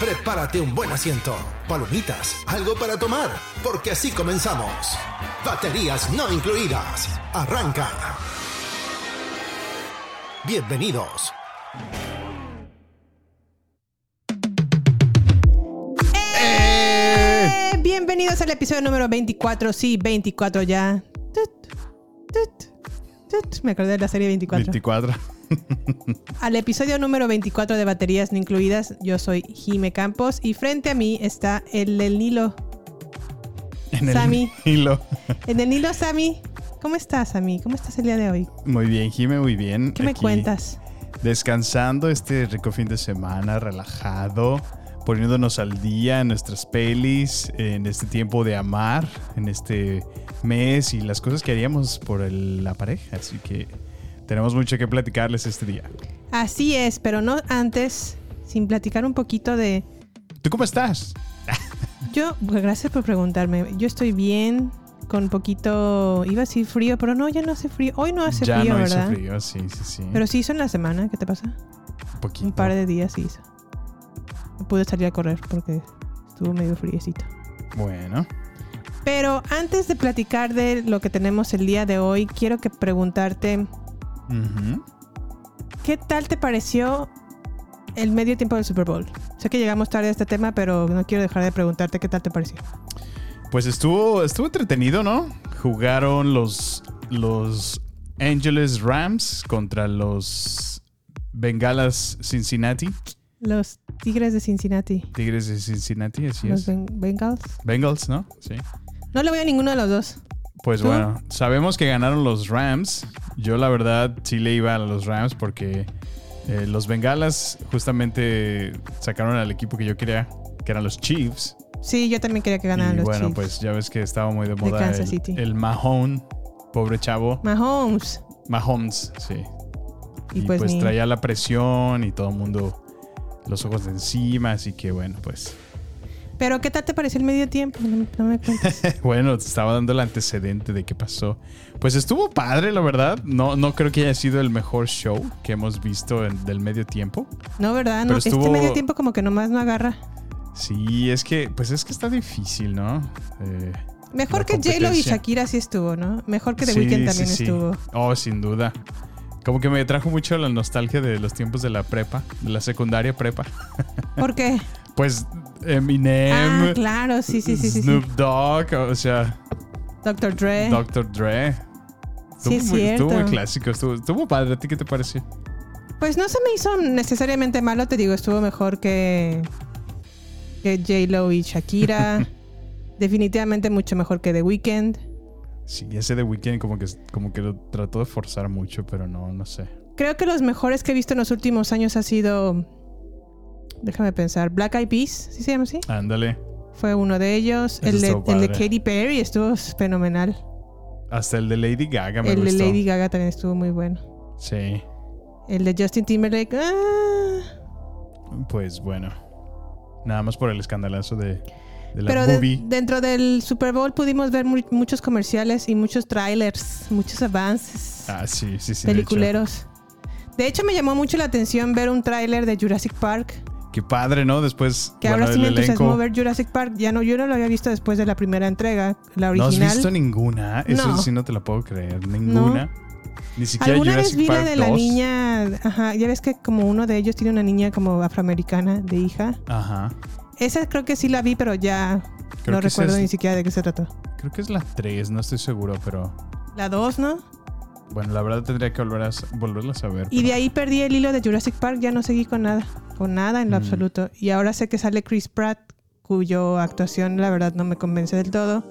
Prepárate un buen asiento, palomitas, algo para tomar, porque así comenzamos. Baterías no incluidas. Arranca. Bienvenidos. ¡Eh! Bienvenidos al episodio número 24. Sí, 24 ya. Tut, tut, tut. Me acordé de la serie 24. 24. Al episodio número 24 de Baterías No Incluidas, yo soy Jime Campos y frente a mí está el del Nilo. En el Sammy. hilo. En el Nilo, Sammy. ¿Cómo estás, Sammy? ¿Cómo estás el día de hoy? Muy bien, Jime, muy bien. ¿Qué me cuentas? Descansando este rico fin de semana, relajado, poniéndonos al día en nuestras pelis, en este tiempo de amar, en este mes y las cosas que haríamos por el- la pareja. Así que tenemos mucho que platicarles este día. Así es, pero no antes, sin platicar un poquito de... ¿Tú cómo estás? Yo, pues, gracias por preguntarme. Yo estoy bien, con poquito... Iba a decir frío, pero no, ya no hace frío. Hoy no hace ya frío, no ¿verdad? hizo frío, sí, sí, sí. Pero sí hizo en la semana, ¿qué te pasa? un poquito. Un par de días sí hizo. No pude salir a correr porque estuvo medio friecito. Bueno, Pero antes de platicar de lo que tenemos el día de hoy, quiero que preguntarte, ¿qué tal te pareció el medio tiempo del Super Bowl? Sé que llegamos tarde a este tema, pero no quiero dejar de preguntarte qué tal te pareció. Pues estuvo, estuvo entretenido, ¿no? Jugaron los, los Angeles Rams contra los Bengalas Cincinnati. Los Tigres de Cincinnati. Tigres de Cincinnati, así Los es. Ben- Bengals. Bengals, ¿no? Sí. No le voy a ninguno de los dos. Pues ¿Tú? bueno, sabemos que ganaron los Rams. Yo la verdad sí le iba a los Rams porque eh, los Bengalas justamente sacaron al equipo que yo quería, que eran los Chiefs. Sí, yo también quería que ganaran y los bueno, Chiefs. pues ya ves que estaba muy de moda Kansas el, City. el Mahone, pobre chavo. Mahomes. Mahomes, sí. Y Y, pues pues, ni- traía la presión y todo el mundo los ojos de encima, así que bueno, pues Pero ¿qué tal te pareció el medio tiempo? No, me- no me cuentes. bueno, te estaba dando el antecedente de qué pasó. Pues estuvo padre, la verdad. No, no creo que haya sido el mejor show que hemos visto en- del medio tiempo. No, ¿verdad? No, Este estuvo- medio tiempo como que nomás no agarra. Sí, es que, pues es que está difícil, ¿no? Eh, Mejor que J-Lo y. Shakira sí estuvo, ¿no? Mejor que The sí, Weeknd sí, también sí. estuvo. Oh, sin duda. Como que me trajo mucho la nostalgia de los tiempos de la prepa, de la secundaria prepa. ¿Por qué? Pues Eminem, ah, claro, sí, sí, sí, sí. sí. Snoop Dogg, o sea, Dr. Dre. Dr. Dre. Sí, Estuvo es muy, estuvo muy clásico, estuvo, estuvo padre. ¿A ti qué te pareció? Pues no se me hizo necesariamente malo, te digo, estuvo mejor que, que J-Lo y Shakira. Definitivamente mucho mejor que The Weeknd. Sí, ese de Weeknd como que, como que lo trató de forzar mucho, pero no, no sé. Creo que los mejores que he visto en los últimos años ha sido. Déjame pensar. Black Eyed Peas, ¿sí se llama así? Ándale. Fue uno de ellos. El de, el. Katy Perry estuvo fenomenal. Hasta el de Lady Gaga me El de gustó. Lady Gaga también estuvo muy bueno. Sí, El de Justin Timberlake. ah. pues bueno. Nada más por el escandalazo de, de la Pero de- movie. dentro del Super Bowl pudimos ver mu- muchos comerciales y muchos trailers, muchos avances Ah, sí, sí, sí. de hecho. peliculeros. De hecho, me llamó mucho la atención ver un tráiler de Jurassic Park. Qué padre, ¿no? Después, Que bueno, ahora sí me entusiasmó elenco. ver Jurassic Park. Ya no, yo no lo había visto después de la primera entrega, la ¿No has original. visto ninguna? Eso No. sí no te la puedo creer. Ninguna. Ni siquiera Alguna vez Jurassic vi la Park de la 2. niña. Ajá, ya ves que como uno de ellos tiene una niña como afroamericana de hija. Ajá. Esa creo que sí la vi, pero ya Creo no recuerdo esa ni es, siquiera de qué se trató. creo que es la 3, no estoy seguro, pero La 2, ¿no? Bueno, la verdad tendría que volver a, s- volverla a saber. Y pero- de ahí perdí el hilo de Jurassic Park, ya no seguí con nada. Con nada en lo Mm. absoluto. Y ahora sé que sale Chris Pratt, cuyo actuación la verdad no me convence del todo.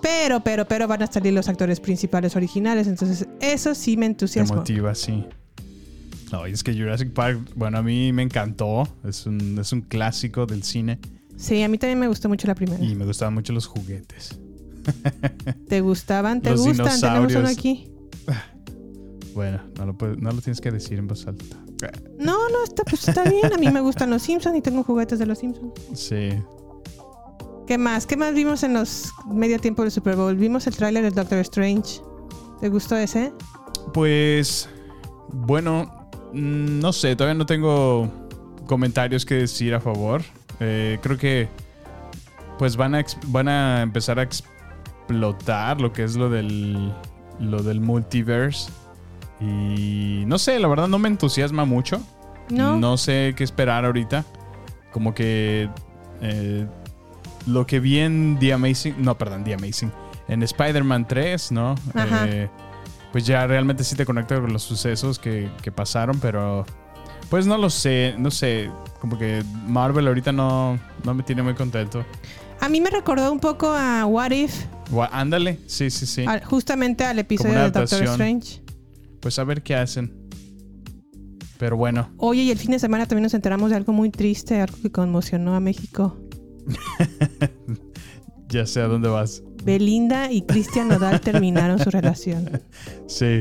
Pero, pero, pero van a salir los actores principales originales. Entonces, eso sí me Te entusiasma. motiva, sí. No, y es que Jurassic Park, bueno, a mí me encantó. Es un, es un clásico del cine Sí, a mí también me gustó mucho la primera. y me gustaban mucho los juguetes. ¿Te gustaban? ¿Te Los gustan? Tenemos uno aquí. Bueno, no lo, puedes- no lo tienes que decir en voz alta. No, no, está, pues está bien. A mí me gustan los Simpsons y tengo juguetes de los Simpsons. Sí. ¿Qué más? ¿Qué más vimos en los medio tiempo del Super Bowl? Vimos el tráiler de Doctor Strange. ¿Te gustó ese? Pues, bueno, mm, no sé, todavía no tengo comentarios que decir a favor. Eh, creo que, pues van a, van a empezar a explotar lo que es lo del, lo del multiverse. Y no sé, la verdad no me entusiasma mucho. No. sé qué esperar ahorita. Como que eh, lo que vi en The Amazing, no, perdón, The Amazing, en Spider-Man 3, ¿no? Ajá. Eh, pues ya realmente sí te conecta con los sucesos que, que pasaron, pero pues no lo sé, no sé, como que Marvel ahorita no, no me tiene muy contento. A mí me recordó un poco a What If, Ándale, sí, sí, sí. al- justamente al episodio de Doctor. Strange. Pues a ver qué hacen. Pero bueno, Oye, y el fin de semana también nos enteramos de algo muy triste, algo que conmocionó a México. ya sé a dónde vas. Belinda y Cristian Nodal terminaron su relación. Sí.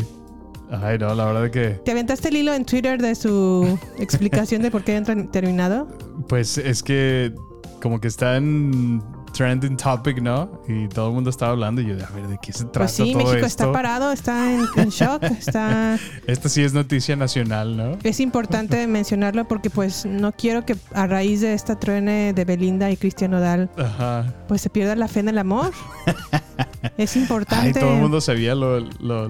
Ay, no, la verdad que... ¿Te aventaste el hilo en Twitter de su explicación de por qué ter- terminado? Pues es que como que está en trending topic, ¿no? Y todo el mundo estaba hablando y yo, a ver, ¿de qué se trata Pues sí, todo México esto? está parado, está en, en shock, está... Esta sí es noticia nacional, ¿no? Es importante mencionarlo porque pues no quiero que a raíz de esta truene de Belinda y Cristian Nodal Ajá. pues se pierda la fe en el amor. es Ay, importante. todo el mundo sabía lo, lo...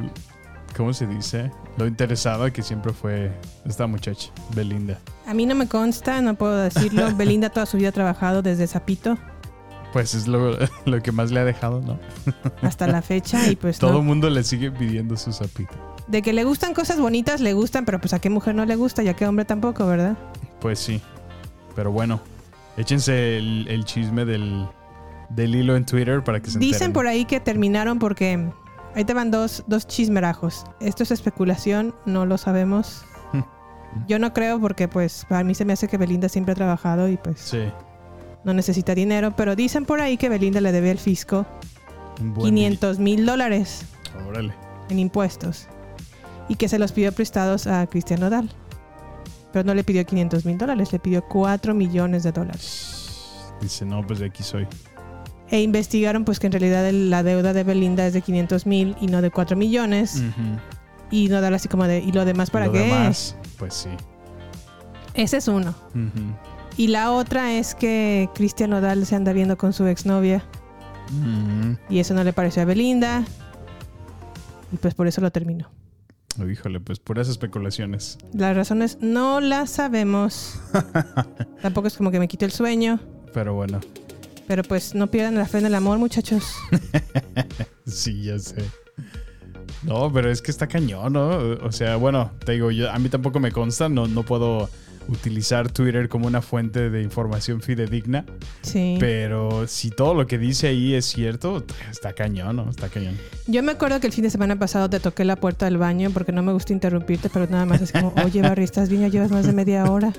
¿Cómo se dice? Lo interesada que siempre fue esta muchacha, Belinda. A mí no me consta, no puedo decirlo. Belinda toda su vida ha trabajado desde Zapito Pues es lo, lo que más le ha dejado, ¿no? hasta la fecha y pues Todo el no. mundo le sigue pidiendo su zapito. De que le gustan cosas bonitas, le gustan, pero pues a qué mujer no le gusta y a qué hombre tampoco, ¿verdad? Pues sí. Pero bueno, échense el, el chisme del, del hilo en Twitter para que se Dicen enteren. por ahí que terminaron porque ahí te van dos, dos chismerajos. Esto es especulación, no lo sabemos. Yo no creo porque pues para mí se me hace que Belinda siempre ha trabajado y pues Sí. no necesita dinero, pero dicen por ahí que Belinda le debe al fisco buen 500 mil dólares. Órale. en impuestos y que se los pidió prestados a Cristian Nodal. Pero no le pidió 500 mil dólares, le pidió 4 millones de dólares. Dice, no, pues de aquí soy. E investigaron pues que en realidad la deuda de Belinda es de 500 mil y no de 4 millones. Y Nodal así como de, ¿y lo demás para Lo qué? demás, pues sí. Ese es uno. Y la otra es que Cristian Nodal se anda viendo con su exnovia y eso no le pareció a Belinda. Y pues por eso lo terminó. Oh, híjole, pues puras especulaciones. Las razones no las sabemos. Tampoco es como que me quite el sueño. Pero bueno, Pero pues no pierdan la fe en el amor, muchachos. sí, ya sé. No, pero es que está cañón, ¿no? O sea, bueno, te digo, yo, a mí tampoco me consta, no, no puedo utilizar Twitter como una fuente de información fidedigna, Sí. pero si todo lo que dice ahí es cierto, está cañón, ¿no? Está cañón. Yo me acuerdo que el fin de semana pasado te toqué la puerta del baño porque no me gusta interrumpirte, pero nada más es como, oye Barry, ¿estás bien? Ya llevas más de media hora.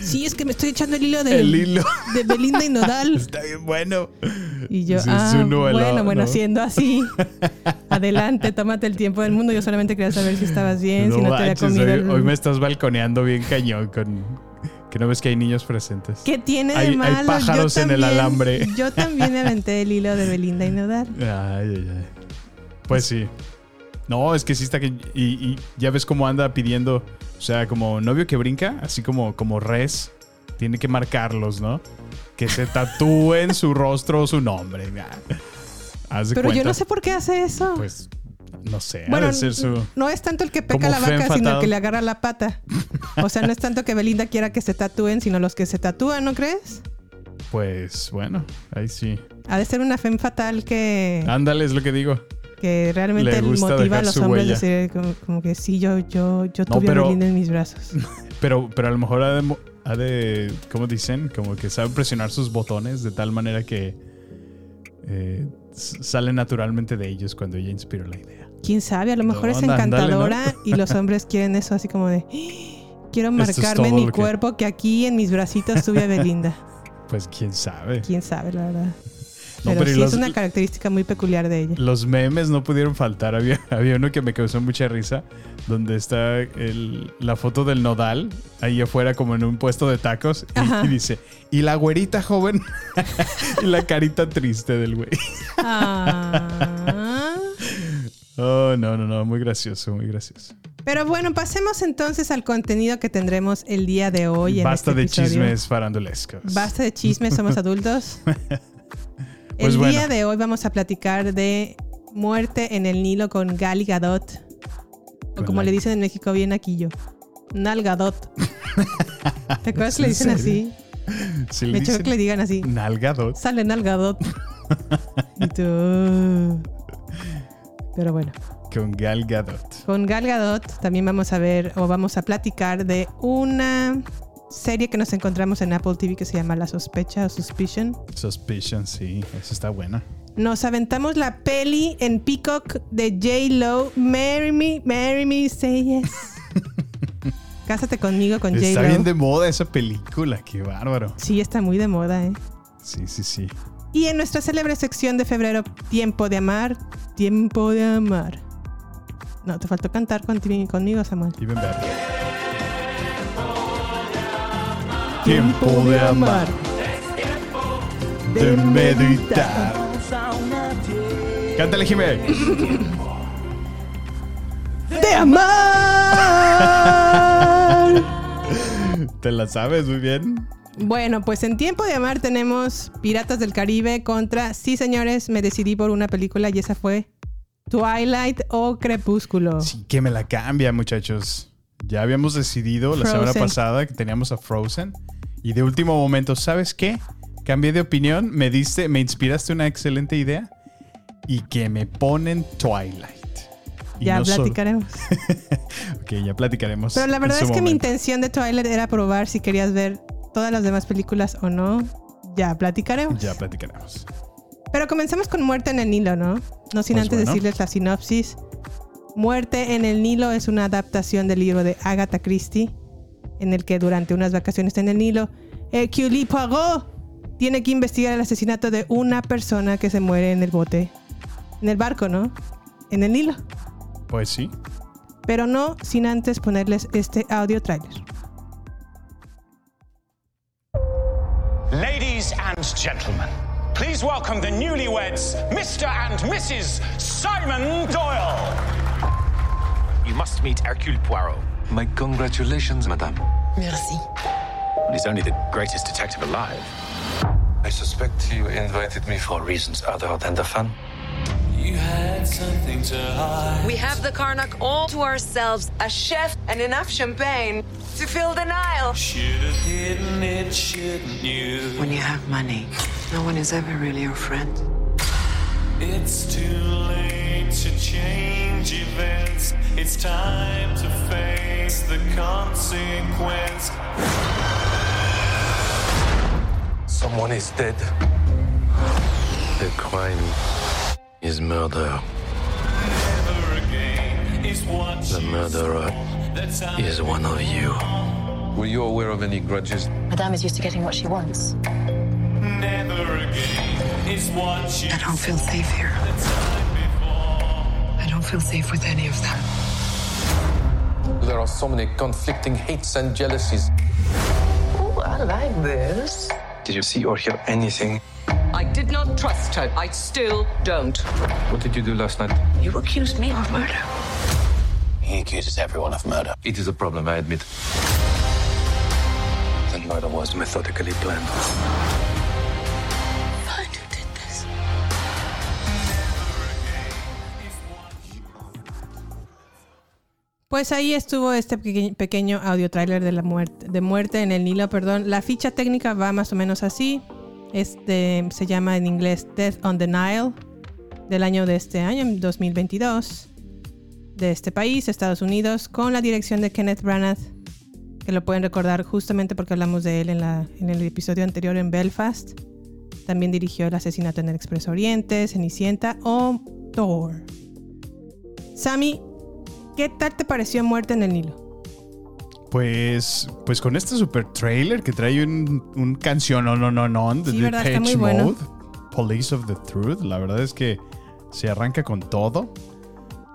Sí, es que me estoy echando el hilo de, El hilo de Belinda y Nodal. está bien bueno. Y yo, Sí, ah, bueno, bueno, ¿no? siendo así, adelante, tómate el tiempo del mundo. Yo solamente quería saber si estabas bien, si no te había comido hoy, el... hoy me estás balconeando bien cañón con que no ves que hay niños presentes. ¿Qué tiene de Hay- hay malo? Yo pájaros en el alambre. Yo también aventé el hilo de Belinda y Nodal. Ay, ay, ay. Pues sí. No, es que sí está que. Y, y ya ves cómo anda pidiendo. O sea, como novio que brinca, así como, como res. Tiene que marcarlos, ¿no? Que se tatúen su rostro o su nombre. ya. Haz de Pero yo no sé por qué hace eso. Pues, no sé. ha Bueno, de ser su. no es tanto el que peca la vaca, sino el que le agarra la pata. O sea, no es tanto que Belinda quiera que se tatúen, sino los que se tatúan, ¿no crees? Pues bueno, ahí sí. Ha de ser una femme fatal que, Ándale, es lo que digo. que realmente motiva a los hombres a huella. decir como, como que sí, yo, yo, yo No, tuve pero- a Belinda en mis brazos. Pero, pero a lo mejor ha de, ha de, ¿cómo dicen? Como que sabe presionar sus botones de tal manera que eh, sale naturalmente de ellos cuando ella inspira la idea. Quién sabe, a lo mejor No, es anda- encantadora ¿no? y los hombres quieren eso así como de "Ah, quiero es marcarme mi que- cuerpo que aquí en mis bracitos tuve a Belinda. Pues quién sabe. Quién sabe, la verdad. No, Pero, sí los- es una característica muy peculiar de ella. Los memes no pudieron faltar. Había, había uno que me causó mucha risa, donde está el- la foto del nodal ahí afuera como en un puesto de tacos y, dice, y la güerita joven y la carita triste del güey. Ah. Oh, no, no, no, muy gracioso, muy gracioso. Pero bueno, pasemos entonces al contenido que tendremos el día de hoy. en Basta este de episodio. chismes farandulescos. Basta de chismes, somos adultos. Pues el bueno. día de hoy vamos a platicar de Muerte en el Nilo con Gal Gadot. O Con como la- le dicen en México, bien aquillo. Nalgadot. ¿Te acuerdas que le ¿En dicen así? Sí le Me choca dicen que le digan así. nalgadot. Sale Nalgadot. y tú. Pero bueno. Con Gal Gadot. Con Gal Gadot también vamos a ver o vamos a platicar de una serie que nos encontramos en Apple TV que se llama La Sospecha o Suspicion. Suspicion, sí, esa está buena. Nos aventamos la peli en Peacock de J. Lo. Marry me, marry me, say yes. Cásate conmigo con J. Está Lo. bien de moda esa película, qué bárbaro. Sí, está muy de moda, ¿eh? Sí, sí, sí. Y en nuestra célebre sección de febrero, Tiempo de Amar, Tiempo de Amar. No, te faltó cantar conti- conmigo, Samuel. Y ven ver. Tiempo de amar, de meditar. Cántale, Jiménez. ¡De amar! Te la sabes muy bien. Bueno, pues en Tiempo de Amar tenemos Piratas del Caribe contra, sí señores, me decidí por una película y esa fue Twilight o Crepúsculo. Sí, que me la cambia, muchachos. Ya habíamos decidido la semana pasada que teníamos a Frozen. Y de último momento, ¿sabes qué? Cambié de opinión, me diste, me inspiraste una excelente idea. Y que me ponen Twilight. Y ya no platicaremos. Ok, ya platicaremos. Pero la verdad es que mi intención de Twilight era probar si querías ver todas las demás películas o no. Ya platicaremos. Ya platicaremos. Pero comencemos con Muerte en el Nilo, ¿no? No sin Pues antes bueno. decirles la sinopsis. Muerte en el Nilo es una adaptación del libro de Agatha Christie, en el que durante unas vacaciones en el Nilo, Hercule Poirot tiene que investigar el asesinato de una persona que se muere en el bote, en el barco, ¿no? En el Nilo. Pues sí. Pero no sin antes ponerles este audio trailer. Ladies and gentlemen, please welcome the newlyweds, Mr. and Mrs. Simon Doyle. You must meet Hercule Poirot. My congratulations, madame. Merci. He's only the greatest detective alive. I suspect you invited me for reasons other than the fun. We have the Karnak all to ourselves, a chef and enough champagne to fill the Nile. When you have money, no one is ever really your friend. It's too late to change events. It's time to face the consequence. Someone is dead. The crime is murder. Never again is what The murderer saw. That's how is one of you. Were you aware of any grudges? Madame is used to getting what she wants. never again is what you I don't feel safe here. I don't feel safe with any of them. There are so many conflicting hates and jealousies. Oh, I like this. Did you see or hear anything? I did not trust her. I still don't. What did you do last night? You accused me of murder. He accuses everyone of murder. It is a problem, I admit. The murder was methodically planned. Find who did this. Pues ahí estuvo este peque- pequeño audio trailer de la muerte, de muerte en el Nilo, perdón. La ficha técnica va más o menos así. Este se llama en inglés Death on the Nile, del año de este año, 2022, de este país, Estados Unidos, con la dirección de Kenneth Branagh, que lo pueden recordar justamente porque hablamos de él en, la, en el episodio anterior en Belfast. También dirigió El asesinato en el Expreso Oriente, Cenicienta o Thor. Sammy, ¿qué tal te pareció Muerte en el Nilo? Pues, pues con este super trailer que trae un, un canción no no no no de Sí, ¿verdad? Está muy Depeche bueno. Mode, Police of the Truth. La verdad es que se arranca con todo.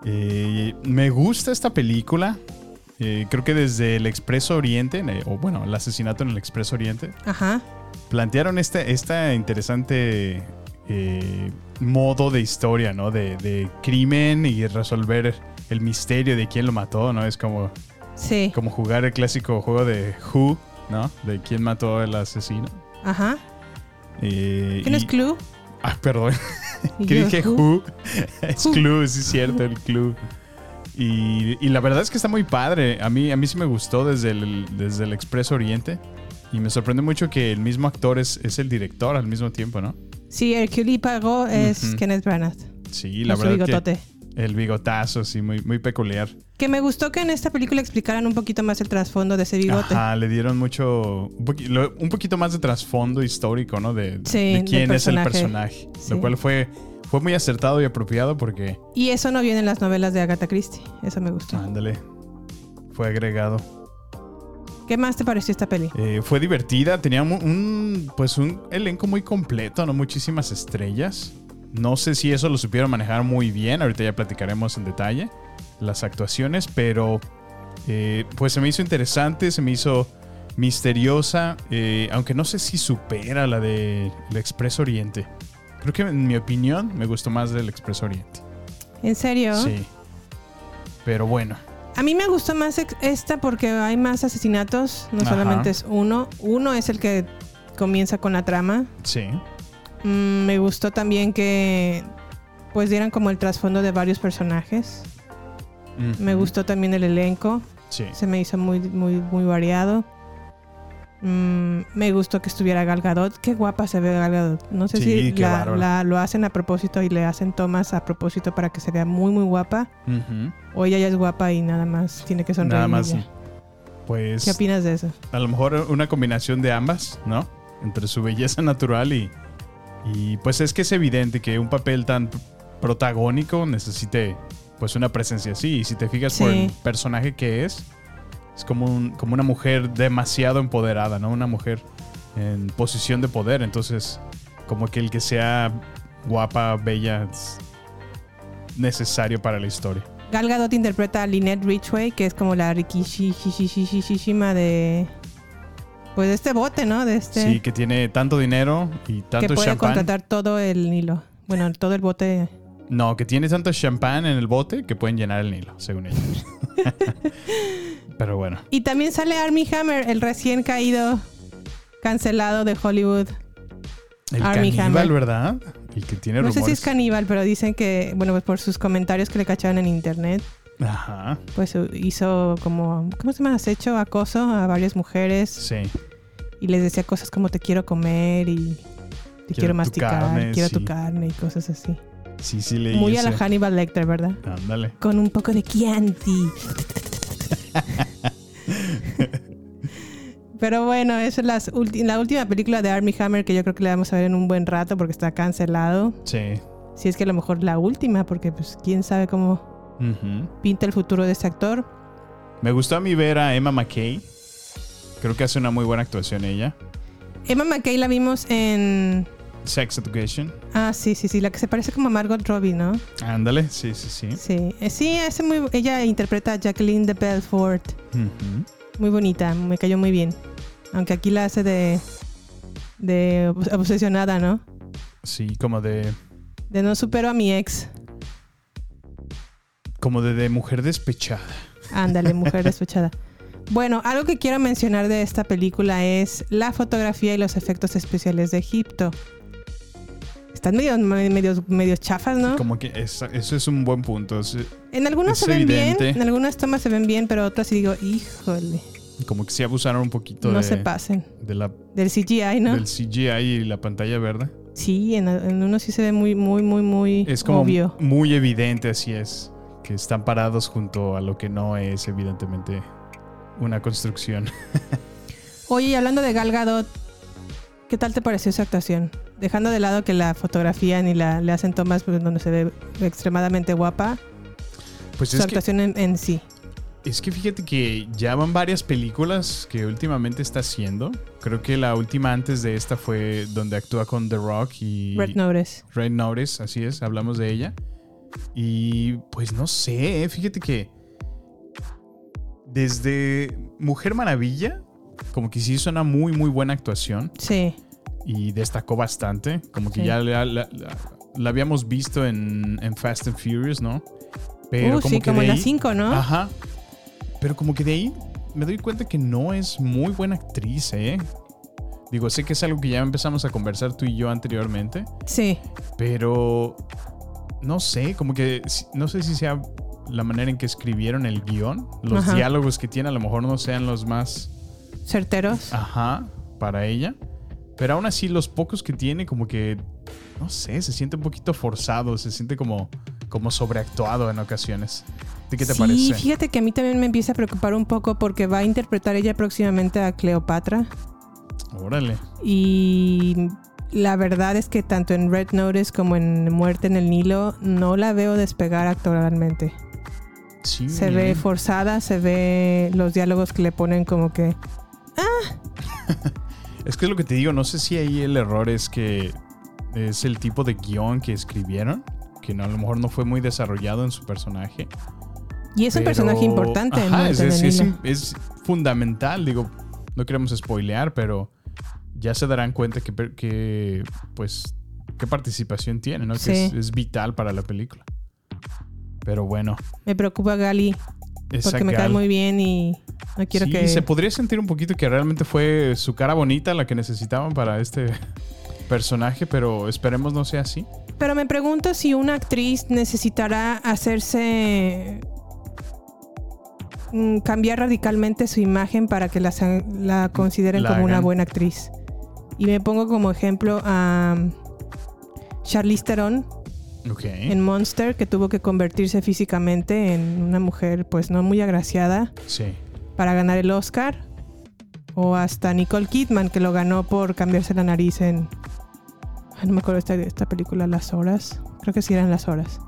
Eh, me gusta esta película. Eh, creo que desde el Expreso Oriente, eh, o bueno, el asesinato en el Expreso Oriente, Ajá. plantearon este, esta interesante eh, modo de historia, ¿no? De, de crimen y resolver el misterio de quién lo mató, ¿no? Es como, Sí. como jugar el clásico juego de Who, ¿no? De quién mató al asesino. Ajá. Eh, ¿Quién es y- Clue? Ah, perdón. ¿Y que Who? Es. Clue, sí es cierto, el Clue. Y, y la verdad es que está muy padre. A mí, a mí sí me gustó desde el, desde el Expreso Oriente. Y me sorprende mucho que el mismo actor es, es el director al mismo tiempo, ¿no? Sí, Hercule Poirot es Ujú. Kenneth Branagh. Sí, la su verdad bigotote. que el bigotazo, sí, muy, muy peculiar. Que me gustó que en esta película explicaran un poquito más el trasfondo de ese bigote. Ajá, le dieron mucho, un, poqui- lo- un poquito más de trasfondo histórico, ¿no? De, Sí, de quién es el personaje. Sí. Lo cual fue, fue muy acertado y apropiado porque, Y eso no viene en las novelas de Agatha Christie. Eso me gustó. ándale, fue agregado. ¿Qué más te pareció esta peli? Eh, fue divertida, tenía un, pues un elenco muy completo, ¿no? Muchísimas estrellas. No sé si eso lo supieron manejar muy bien, ahorita ya platicaremos en detalle las actuaciones, pero eh, pues se me hizo interesante, se me hizo misteriosa, eh, aunque no sé si supera la de El Expreso Oriente. Creo que en mi opinión me gustó más del Expreso Oriente. ¿En serio? Sí. Pero bueno, A mí me gustó más esta porque hay más asesinatos. No Ajá. solamente es uno. Uno es el que comienza con la trama. sí. Mm, me gustó también que pues dieran como el trasfondo de varios personajes. Me gustó también el elenco. Sí. Se me hizo muy, muy, muy variado. Mm, me gustó que estuviera Gal Gadot. Qué guapa se ve Gal Gadot. No sé Sí, si la, lo hacen a propósito y le hacen tomas a propósito para que se vea muy, muy guapa. Ujú. O ella ya es guapa y nada más tiene que sonreír. Nada más. ya. Pues ¿Qué opinas de eso? a lo mejor una combinación de ambas, ¿no? Entre su belleza natural y, y pues es que es evidente que un papel tan protagónico necesite pues una presencia así. Y si te fijas por el personaje que es, es como, un- como una mujer demasiado empoderada, ¿no? Una mujer en posición de poder. Entonces, como que el que sea guapa, bella, es necesario para la historia. Gal Gadot interpreta a Lynette Ridgway, que es como la Rikishishishishishima de. Pues de este bote, ¿no? De este. Sí, que tiene tanto dinero y que tanto puede champán. contratar todo el Nilo. Bueno, todo el bote. No, que tiene tanto champán en el bote que pueden llenar el Nilo, según ellos. Pero bueno. Y también sale Armie Hammer, el recién caído, cancelado de Hollywood. El caníbal, Hammer. ¿verdad? El que tiene No sé si es caníbal, pero dicen que, bueno, pues por sus comentarios que le cacharon en internet, Ajá. pues hizo como, ¿cómo se llama? Acecho, acoso a varias mujeres Sí. y les decía cosas como te quiero comer y te quiero, masticar, carne, quiero sí. tu carne y cosas así. Sí, sí, leí Muy a la. Hannibal Lecter, ¿verdad? Ándale. Con un poco de Chianti. Pero bueno, esa es las la última película de Armie Hammer que yo creo que le vamos a ver en un buen rato porque está cancelado. Sí. Si es que a lo mejor la última, porque pues quién sabe cómo Pinta el futuro de este actor. Me gustó a mí ver a Emma McKay. Creo que hace una muy buena actuación ella. Emma McKay la vimos en... Sex Education. Ah, sí, sí, sí, la que se parece como a Margot Robbie, ¿no? Ándale. Sí, sí, sí. Sí, Eh, sí, hace muy, ella interpreta a Jacqueline de Belfort. Muy bonita, me cayó muy bien. Aunque aquí la hace de... De obs- obsesionada, ¿no? Sí, como de. De no supero a mi ex. Como de, de mujer despechada. Ándale, mujer despechada. Bueno, algo que quiero mencionar de esta película es la fotografía y los efectos especiales de Egipto. Están medio, medio, medio chafas, ¿no? Como que es- eso es un buen punto. Es- En algunas se ven evidente. bien, en algunas tomas se ven bien, pero otras sí digo, híjole. Como que sí abusaron un poquito No de, se pasen. de la, Del CGI, ¿no? del CGI y la pantalla verde. Sí, en, en uno sí se ve muy, muy, muy, muy Es como obvio. muy evidente, así es. Que están parados junto a lo que no es, evidentemente, una construcción. Oye, y hablando de Gal Gadot, ¿qué tal te pareció esa actuación? Dejando de lado que la fotografía ni la le hacen tomas pues, donde se ve extremadamente guapa, Pues su que, actuación en, en sí. es que fíjate que ya van varias películas que últimamente está haciendo. Creo que la última antes de esta fue donde actúa con The Rock y Red Notice. Red Notice, así es, hablamos de ella. Y pues no sé, fíjate que desde Mujer Maravilla, como que sí hizo una muy, muy buena actuación Sí. y destacó bastante. Como que Sí. ya la, la- la- la habíamos visto en, en Fast and Furious, ¿no? Pero Uh, como sí, que como en las 5, ¿no? Ajá. Pero como que de ahí me doy cuenta que no es muy buena actriz, ¿eh? Digo, sé que es algo que ya empezamos a conversar tú y yo anteriormente. Sí. Pero no sé, como que no sé si sea la manera en que escribieron el guion. Los Ajá. diálogos que tiene a lo mejor no sean los más, Certeros. ajá, para ella. Pero aún así los pocos que tiene como que, no sé, se siente un poquito forzado, se siente como, como sobreactuado en ocasiones. ¿De qué te sí, parece? fíjate que a mí también me empieza a preocupar un poco porque va a interpretar ella próximamente a Cleopatra. Órale. Y la verdad es que tanto en Red Notice como en Muerte en el Nilo no la veo despegar actoralmente. Sí. Se ve forzada, se ve los diálogos que le ponen como que... Es que es lo que te digo, no sé si ahí el error es que es el tipo de guion que escribieron, que no, a lo mejor no fue muy desarrollado en su personaje. Y es un personaje importante Ajá, es, es- es fundamental, digo, no queremos spoilear, pero ya se darán cuenta que, que, pues, qué participación tiene, ¿no? Sí. Que es, es vital para la película. Pero bueno, Me preocupa Gali esa porque me cae muy bien y no quiero sí, que... se podría sentir un poquito que realmente fue su cara bonita la que necesitaban para este personaje, pero esperemos no sea así. Pero me pregunto si una actriz necesitará hacerse mm, cambiar radicalmente su imagen para que la, la consideren La como una buena actriz. Y me pongo como ejemplo a Charlize Theron Ok. en Monster, que tuvo que convertirse físicamente en una mujer pues no muy agraciada Sí. para ganar el Oscar. O hasta Nicole Kidman, que lo ganó por cambiarse la nariz en... ay, no me acuerdo esta, esta película, Las Horas. Creo que sí eran Las Horas.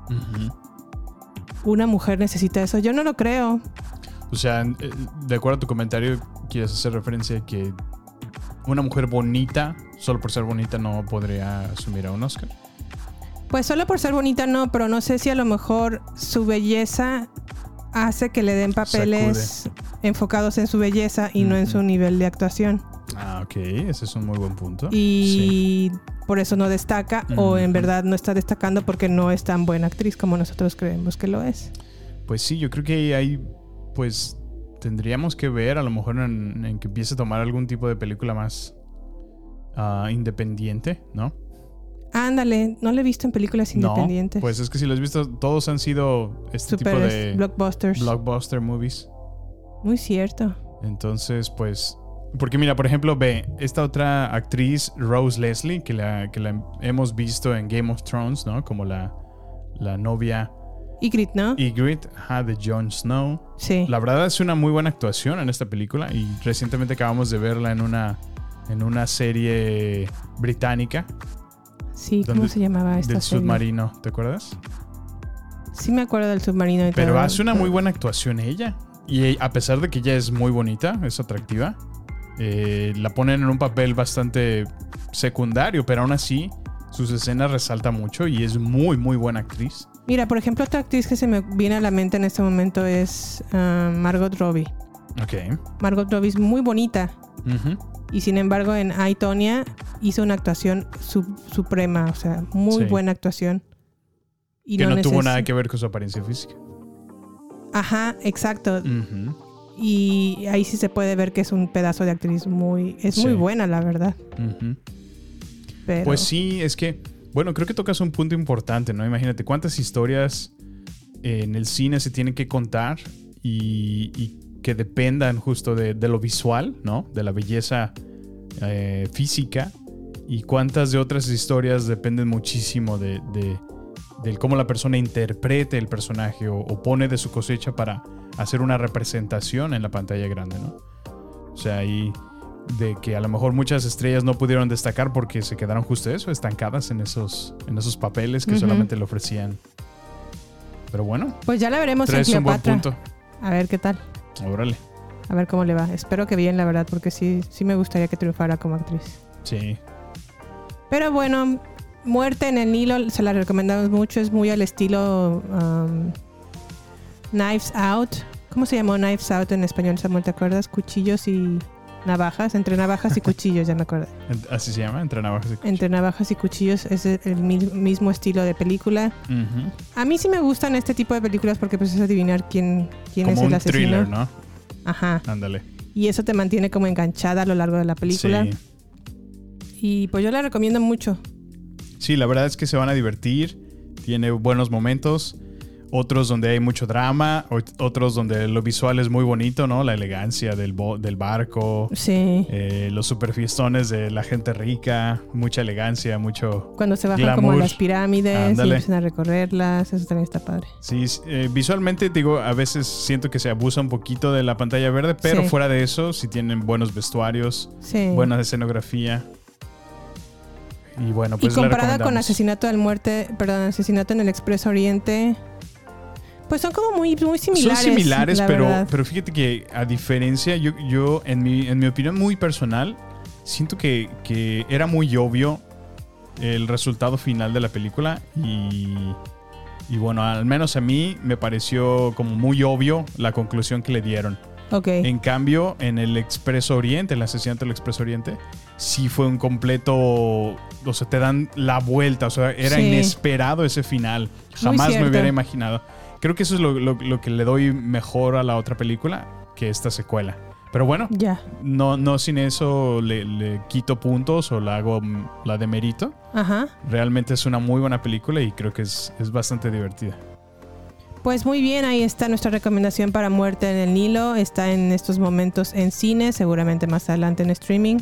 Una mujer necesita eso. Yo no lo creo. O sea, eh, de acuerdo a tu comentario, quieres hacer referencia a que una mujer bonita, solo por ser bonita, no podría asumir a un Oscar. Pues solo por ser bonita no, pero no sé si a lo mejor su belleza hace que le den papeles enfocados en su belleza y no en su nivel de actuación. Ah, ok, ese es un muy buen punto. Y por eso no destaca o en verdad no está destacando porque no es tan buena actriz como nosotros creemos que lo es. Pues sí, yo creo que ahí, pues, tendríamos que ver a lo mejor en, en que empiece a tomar algún tipo de película más ah, independiente, ¿no? Ándale, no lo he visto en películas independientes. No, pues es que si lo has visto, todos han sido este Super tipo de blockbusters. blockbuster movies. Muy cierto. Entonces, pues. Porque mira, por ejemplo, ve, esta otra actriz, Rose Leslie, que la, que la hemos visto en Game of Thrones, ¿no? Como la, la novia Ygritte, ¿no? Ygritte, ajá, de Jon Snow. Sí. La verdad es una muy buena actuación en esta película y recientemente acabamos de verla en una, en una serie británica Sí, ¿cómo donde- se llamaba esta del serie? submarino, ¿te acuerdas? Sí me acuerdo del submarino. y Pero todo, hace una muy buena actuación ella. Y a pesar de que ella es muy bonita, es atractiva, eh, la ponen en un papel bastante secundario, pero aún así sus escenas resalta mucho y es muy, muy buena actriz. Mira, por ejemplo, otra actriz que se me viene a la mente en este momento es ah, Margot Robbie. Ok. Margot Robbie es muy bonita Ujú. y sin embargo en I, Tonya hizo una actuación su- suprema, o sea, muy Sí. buena actuación. Y que no, tuvo nada que ver con su apariencia física. Ajá, exacto. Ujú. Y ahí sí se puede ver que es un pedazo de actriz muy... Es muy buena, la verdad. Pero, Pues sí, es que, bueno, creo que tocas un punto importante, ¿no? Imagínate cuántas historias en el cine se tienen que contar y, que dependan justo de, lo visual, ¿no? De la belleza eh, física. Y cuántas de otras historias dependen muchísimo de, de- cómo la persona interprete el personaje o pone de su cosecha para hacer una representación en la pantalla grande, ¿no? O sea, ahí de que a lo mejor muchas estrellas no pudieron destacar porque se quedaron justo eso, estancadas en esos, en esos papeles que solamente le ofrecían. Pero bueno, Pues ya la veremos en traes un buen Cleopatra. punto. A ver qué tal. Órale. A ver cómo le va. Espero que bien, la verdad, porque sí, sí me gustaría que triunfara como actriz. Sí. Pero bueno, Muerte en el Nilo se la recomendamos mucho. Es muy al estilo um, Knives Out. ¿Cómo se llamó Knives Out en español, Samuel? ¿Te acuerdas? Cuchillos y navajas. Entre navajas y cuchillos, ya me acuerdo. Así se llama, entre navajas y Entre navajas y cuchillos es el el mi- mismo estilo de película. A mí sí me gustan este tipo de películas porque pues es adivinar quién, quién es Como el un asesino. thriller, ¿no? Ajá. Ándale. Y eso te mantiene como enganchada a lo largo de la película. Sí. Y pues yo la recomiendo mucho. Sí, la verdad es que se van a divertir. Tiene buenos momentos. Otros donde hay mucho drama. Otros donde lo visual es muy bonito, ¿no? La elegancia del, bo- del barco. Sí. eh, los superfiestones de la gente rica. Mucha elegancia, mucho. Cuando se bajan como a las pirámides y empiezan a recorrerlas, eso también está padre. Sí, eh, visualmente digo, a veces siento que se abusa un poquito de la pantalla verde, pero Sí. fuera de eso, si tienen buenos vestuarios, buena escenografía. Y bueno, pues y la comparada con. Asesinato del Muerte, perdón, Asesinato en el Expreso Oriente, pues son como muy, muy similares. Son similares, la pero, verdad. pero fíjate que a diferencia, yo, yo en, mi, en mi opinión muy personal, siento que, que era muy obvio el resultado final de la película y, y bueno, al menos a mí me pareció como muy obvio la conclusión que le dieron. Ok. En cambio, en el Expreso Oriente, el asesinato del Expreso Oriente, sí fue un completo. O sea, te dan la vuelta. O sea, era Sí. inesperado ese final. Jamás me hubiera imaginado. Creo que eso es lo, lo- lo que le doy mejor a la otra película que esta secuela. Pero bueno, no, no sin eso le, le quito puntos o la hago mm, la de mérito. Ajá. Realmente es una muy buena película y creo que es, es bastante divertida. Pues muy bien, ahí está nuestra recomendación para Muerte en el Nilo. Está en estos momentos en cine, seguramente más adelante en streaming.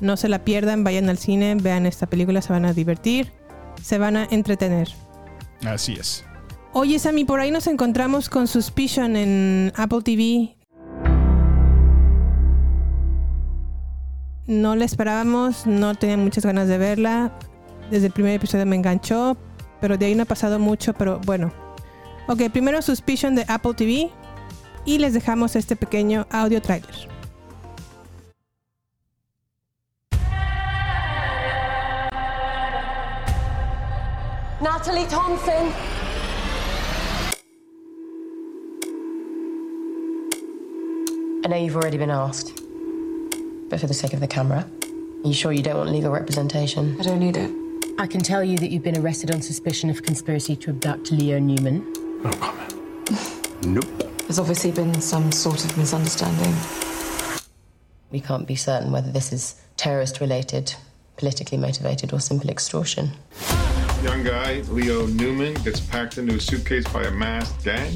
No se la pierdan, vayan al cine, vean esta película, se van a divertir, se van a entretener. Así es. Oye, Sammy, por ahí nos encontramos con Suspicion en Apple TV. No la esperábamos, no tenía muchas ganas de verla. Desde el primer episodio me enganchó, pero de ahí no ha pasado mucho, pero bueno. Ok, primero Suspicion de Apple TV y les dejamos este pequeño audio trailer. Natalie Thompson. I know you've already been asked, but for the sake of the camera, are you sure you don't want legal representation? I don't need it. I can tell you that you've been arrested on suspicion of conspiracy to abduct Leo Newman. No comment. Nope. There's obviously been some sort of misunderstanding. We can't be certain whether this is terrorist related, politically motivated, or simple extortion. Young guy, Leo Newman, gets packed into a suitcase by a masked gang.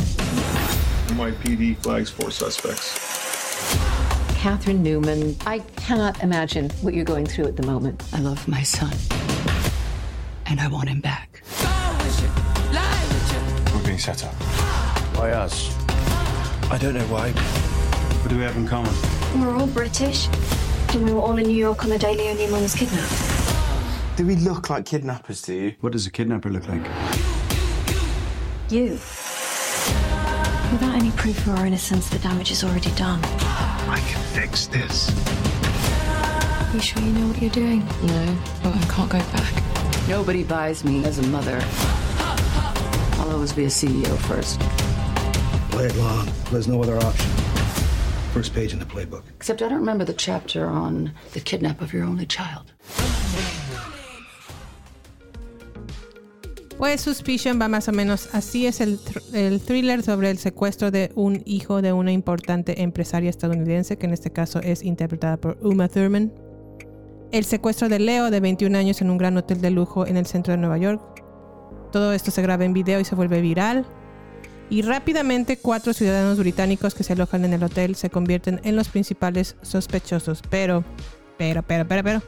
NYPD flags four suspects. Catherine Newman, I cannot imagine what you're going through at the moment. I love my son, and I want him back. We're being set up. By us. I don't know why. What do we have in common? We're all British, and we were all in New York on the day Leo Newman was kidnapped. Do we look like kidnappers to you? What does a kidnapper look like? You. Without any proof of our innocence, the damage is already done. I can fix this. You sure you know what you're doing? No, but I can't go back. Nobody buys me as a mother. I'll always be a CEO first. Play it long. There's no other option. First page in the playbook. Except I don't remember the chapter on the kidnap of your only child. Pues Suspicion va más o menos así. Es el, el thriller sobre el secuestro de un hijo de una importante empresaria estadounidense, que en este caso es interpretada por Uma Thurman. El secuestro de Leo, de 21 años, en un gran hotel de lujo en el centro de Nueva York. Todo esto se graba en video y se vuelve viral. Y rápidamente cuatro ciudadanos británicos que se alojan en el hotel se convierten en los principales sospechosos. Pero, pero, pero, pero, pero.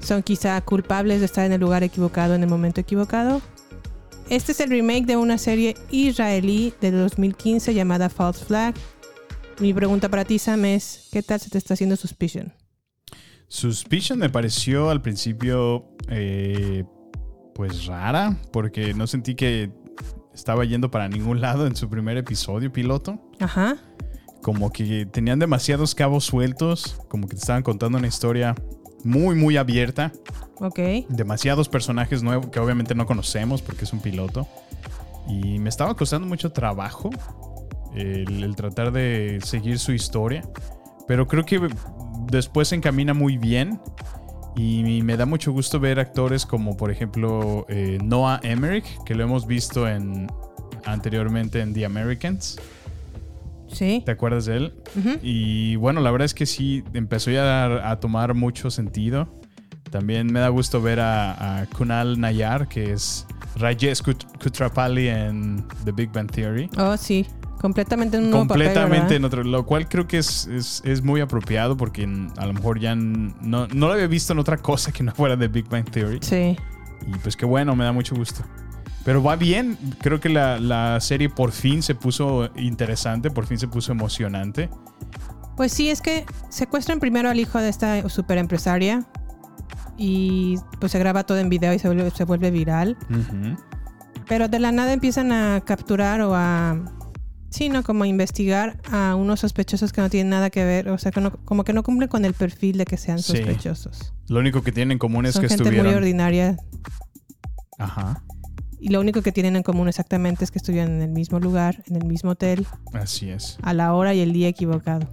Son quizá culpables de estar en el lugar equivocado en el momento equivocado. Este es el remake de una serie israelí de 2015 llamada False Flag. Mi pregunta para ti, Sam, es: ¿qué tal se te está haciendo Suspicion? Suspicion me pareció al principio eh, pues rara, porque no sentí que estaba yendo para ningún lado en su primer episodio piloto. Ajá. Como que tenían demasiados cabos sueltos, como que te estaban contando una historia muy, muy abierta. Ok. Demasiados personajes nuevos que obviamente no conocemos porque es un piloto. Y me estaba costando mucho trabajo el, el tratar de seguir su historia. Pero creo que después se encamina muy bien. Y me da mucho gusto ver actores como, por ejemplo, eh, Noah Emmerich, que lo hemos visto en, anteriormente en The Americans. Sí. ¿Te acuerdas de él? Y bueno, la verdad es que sí, empezó ya a, a tomar mucho sentido. También me da gusto ver a, a Kunal Nayar, que es Rajesh Kut- Kutrapali en The Big Bang Theory. Oh, sí. Completamente en un nuevo Completamente en otro, lo cual creo que es, es, es muy apropiado porque a lo mejor ya no, no lo había visto en otra cosa que no fuera de Big Bang Theory. Sí. Y pues qué bueno, me da mucho gusto. Pero va bien, creo que la, la serie por fin se puso interesante, por fin se puso emocionante. Pues sí, es que secuestran primero al hijo de esta super empresaria y pues se graba todo en video y se vuelve, se vuelve viral. Pero de la nada empiezan a capturar o a... Sí, ¿no? Como a investigar a unos sospechosos que no tienen nada que ver. O sea, que no- como que no cumplen con el perfil de que sean Sí. sospechosos. Lo único que tienen en común es Son que gente estuvieron... muy ordinaria. Ajá, Y lo único que tienen en común exactamente es que estuvieron en el mismo lugar, en el mismo hotel, así es. a la hora y el día equivocado.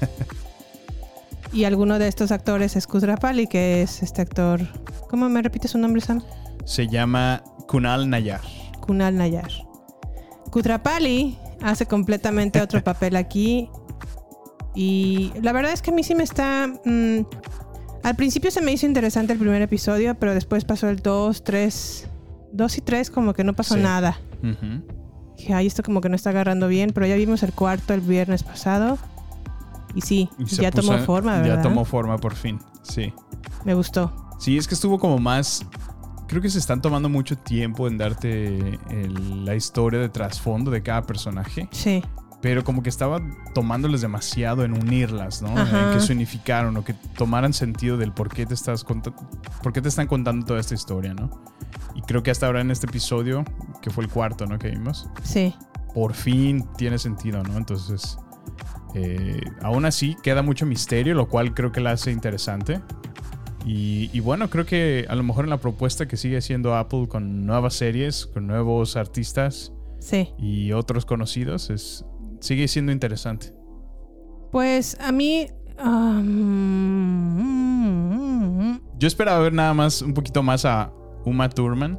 y alguno de estos actores es Kudrapali, que es este actor. ¿Cómo me repite su nombre, Sam? Se llama Kunal Nayar. Kunal Nayar. Kudrapali hace completamente otro papel aquí. Y la verdad es que a mí sí me está. mm, al principio se me hizo interesante el primer episodio, pero después pasó el 2, 3. 2 y 3, como que no pasó Sí. nada. Ujú. Dije, ay, esto como que no está agarrando bien, pero ya vimos el cuarto el viernes pasado. Y sí, Y ya puso- tomó forma, ¿verdad? Ya tomó forma por fin, sí. Me gustó. Sí, es que estuvo como más. Creo que se están tomando mucho tiempo en darte el- la historia de trasfondo de cada personaje. Sí. Pero como que estaba tomándoles demasiado en unirlas, ¿no? Ajá. En que se unificaron o que tomaran sentido del por qué te estás por qué te están contando toda esta historia, ¿no? Y creo que hasta ahora en este episodio, que fue el cuarto, ¿no? Que vimos, Sí. por fin tiene sentido, ¿no? Entonces, eh, aún así queda mucho misterio, lo cual creo que la hace interesante. Y, y bueno, creo que a lo mejor en la propuesta que sigue haciendo Apple con nuevas series, con nuevos artistas Sí. y otros conocidos, es, sigue siendo interesante. Pues a mí. um, Yo esperaba ver nada más, un poquito más a Uma Thurman.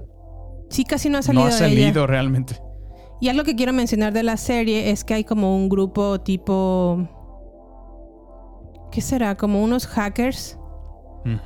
sí, casi no ha salido. No ha ella. salido realmente. Y algo que quiero mencionar de la serie es que hay como un grupo tipo. ¿Qué será? Como unos hackers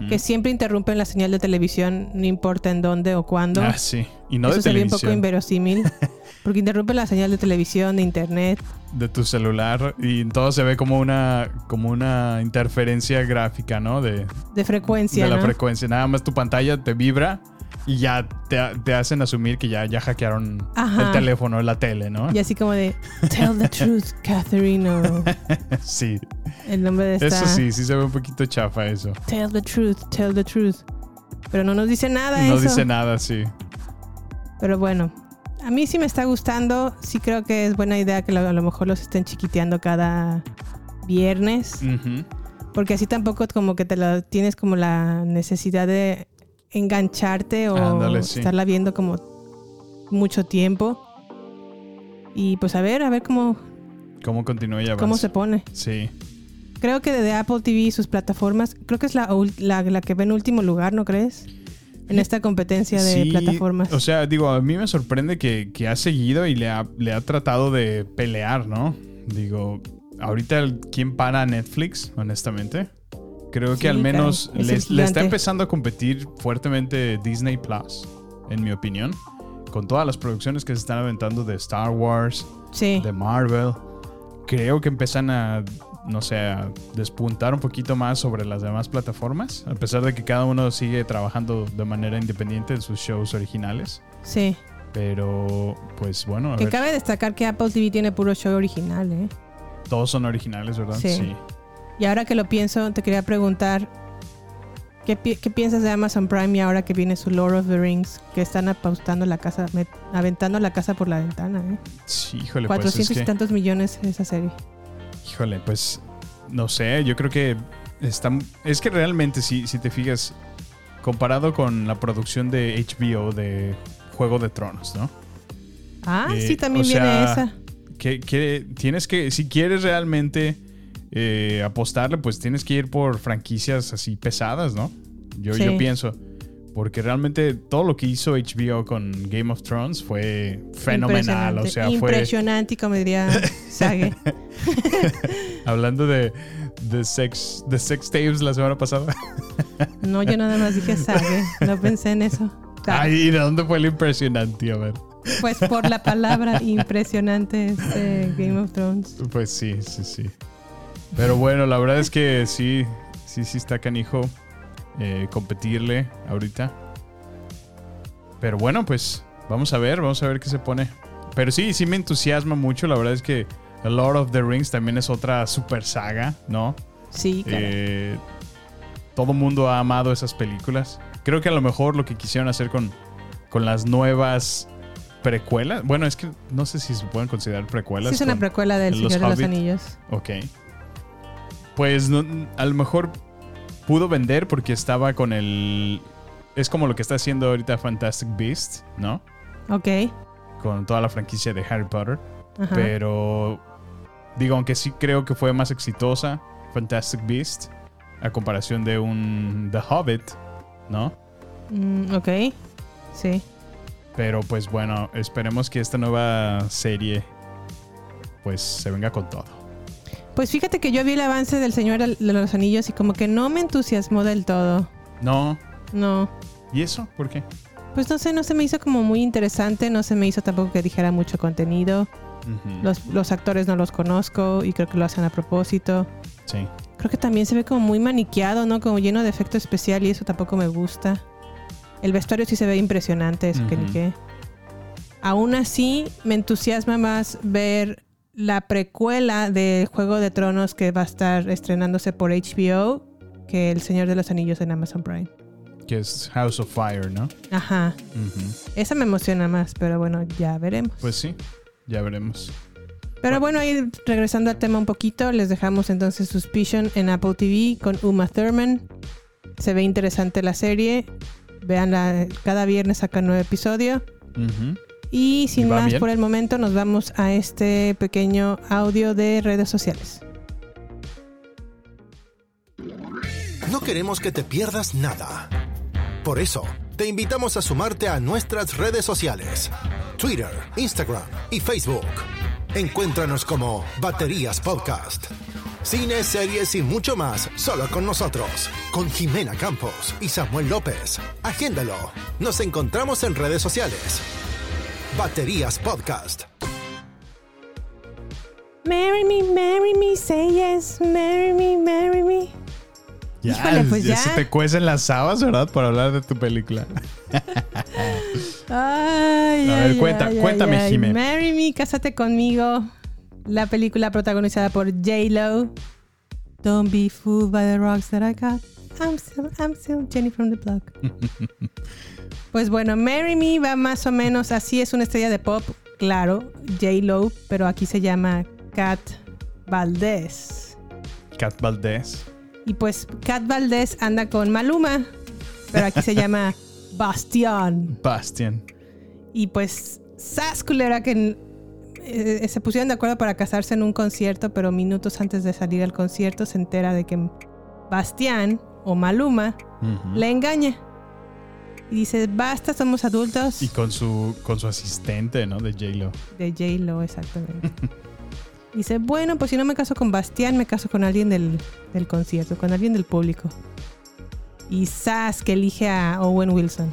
Que siempre interrumpen la señal de televisión, no importa en dónde o cuándo. Ah, sí. Y no Eso de ve un poco televisión. inverosímil. porque interrumpen la señal de televisión, de internet. de tu celular y todo se ve como una como una interferencia gráfica, ¿no? De, De frecuencia. de la ¿no? frecuencia. Nada más tu pantalla te vibra y ya te, te hacen asumir que ya, ya hackearon Ajá. el teléfono, la tele, ¿no? Y así como de Tell the truth, Catherine. O sí. el nombre de esta. Eso sí, sí se ve un poquito chafa eso. Tell the truth, tell the truth. Pero no nos dice nada No eso. dice nada, sí. Pero bueno, a mí sí me está gustando. Sí creo que es buena idea que a lo mejor los estén chiquiteando cada viernes. Porque así tampoco como que te la tienes como la necesidad de engancharte o sí. estarla viendo como mucho tiempo. Y pues a ver, a ver cómo, ¿Cómo continúa y cómo se pone. Sí. Creo que de Apple TV y sus plataformas, creo que es la, la, la que ve en último lugar, ¿no crees? En esta competencia de Sí, plataformas. O sea, digo, a mí me sorprende que, que ha seguido y le ha, le ha tratado de pelear, ¿no? Digo, ahorita, ¿quién para Netflix, honestamente? Creo Sí, que al menos le, está empezando a competir fuertemente Disney Plus, en mi opinión. con todas las producciones que se están aventando de Star Wars, Sí. de Marvel, creo que empiezan a, no sé, a despuntar un poquito más sobre las demás plataformas, a pesar de que cada uno sigue trabajando de manera independiente en sus shows originales. Sí. Pero, pues bueno, a Que ver, cabe destacar que Apple TV tiene puro show original, ¿eh? todos son originales, ¿verdad? Sí. Y ahora que lo pienso, te quería preguntar, ¿qué, pi- qué piensas de Amazon Prime y ahora que viene su Lord of the Rings, que están apostando la casa, aventando la casa por la ventana, ¿eh? Sí, híjole, pues 400 es y que- tantos millones esa serie. Híjole, pues no sé, yo creo que está, es que realmente si, si te fijas, comparado con la producción de HBO de Juego de Tronos, ¿no? Ah, Eh, sí, también o viene esa. Que, que tienes que, si quieres realmente eh, apostarle, pues tienes que ir por franquicias así pesadas, ¿no? Yo, Sí. yo pienso. Porque realmente todo lo que hizo HBO con Game of Thrones fue fenomenal. O Impresionante. sea, fue. Impresionante, como diría Sage. Hablando de, de sex, de sex tapes la semana pasada. No, yo nada más dije Sage. No pensé en eso. Ay, ¿y de dónde fue el impresionante? A ver. Pues por la palabra impresionante este Game of Thrones. Pues sí, sí, sí. Pero bueno, la verdad es que sí, sí, sí está canijo eh, competirle ahorita. Pero bueno, pues vamos a ver, vamos a ver qué se pone. Pero sí, sí me entusiasma mucho. La verdad es que The Lord of the Rings también es otra super saga, ¿no? Sí, claro. Eh, todo mundo ha amado esas películas. Creo que a lo mejor lo que quisieron hacer con, con las nuevas precuelas. Bueno, es que no sé si se pueden considerar precuelas. Sí, es una precuela del Señor de los. Anillos. Ok. Pues no- a lo mejor pudo vender porque estaba con el. Es como lo que está haciendo ahorita Fantastic Beast, ¿no? Ok. Con toda la franquicia de Harry Potter. Ajá. Pero. Digo, aunque sí creo que fue más exitosa Fantastic Beast a comparación de un The Hobbit, ¿no? Mm, ok. Sí. Pero pues bueno, esperemos que esta nueva serie pues se venga con todo. Pues fíjate que yo vi el avance del Señor de los Anillos y como que no me entusiasmó del todo. No. No. ¿Y eso? ¿Por qué? Pues no sé, no se me hizo como muy interesante, no se me hizo tampoco que dijera mucho contenido. Los, los actores no los conozco y creo que lo hacen a propósito. Sí. Creo que también se ve como muy maniqueado, ¿no? Como lleno de efecto especial y eso tampoco me gusta. El vestuario sí se ve impresionante, eso que ni qué. Aún así, me entusiasma más ver la precuela de Juego de Tronos que va a estar estrenándose por HBO que El Señor de los Anillos en Amazon Prime. Que es House of Fire, ¿no? Ajá. Esa me emociona más, pero bueno, ya veremos. Pues sí, ya veremos. Pero bueno, ahí regresando al tema un poquito, les dejamos entonces Suspicion en Apple TV con Uma Thurman. Se ve interesante la serie. Veanla, cada viernes saca un nuevo episodio. Ujú. Y sin ¿Y va más bien? por el momento, nos vamos a este pequeño audio de redes sociales. No queremos que te pierdas nada. Por eso, te invitamos a sumarte a nuestras redes sociales. Twitter, Instagram y Facebook. Encuéntranos como Baterías Podcast. Cine, series y mucho más solo con nosotros. Con Jimena Campos y Samuel López. Agéndalo. Nos encontramos en redes sociales. Baterías Podcast. Marry me, marry me, say yes, marry me, marry me. Ya, Híjole, pues ya. se te cuecen las habas, ¿verdad? Por hablar de tu película. Ay, A ver, ay, cuenta- ay, cuéntame. Jime. Marry Me, Cásate conmigo. La película protagonizada por J-Lo. Don't be fooled by the rocks that I got. I'm still, I'm still Jenny from the block. Pues bueno, Marry Me va más o menos así. Es una estrella de pop, claro, J-Lo, pero aquí se llama Kat Valdés. Cat Valdés. Y pues Kat Valdés anda con Maluma, pero aquí se llama Bastián. Bastian. Y pues, sas culera que eh, se pusieron de acuerdo para casarse en un concierto, pero minutos antes de salir al concierto se entera de que Bastián o Maluma le engaña. Y dice, basta, somos adultos. Y con su, con su asistente, ¿no? De J-Lo. De J-Lo, exactamente. dice, bueno, pues si no me caso con Bastián, me caso con alguien del, del concierto, con alguien del público. Y Sas que elige a Owen Wilson.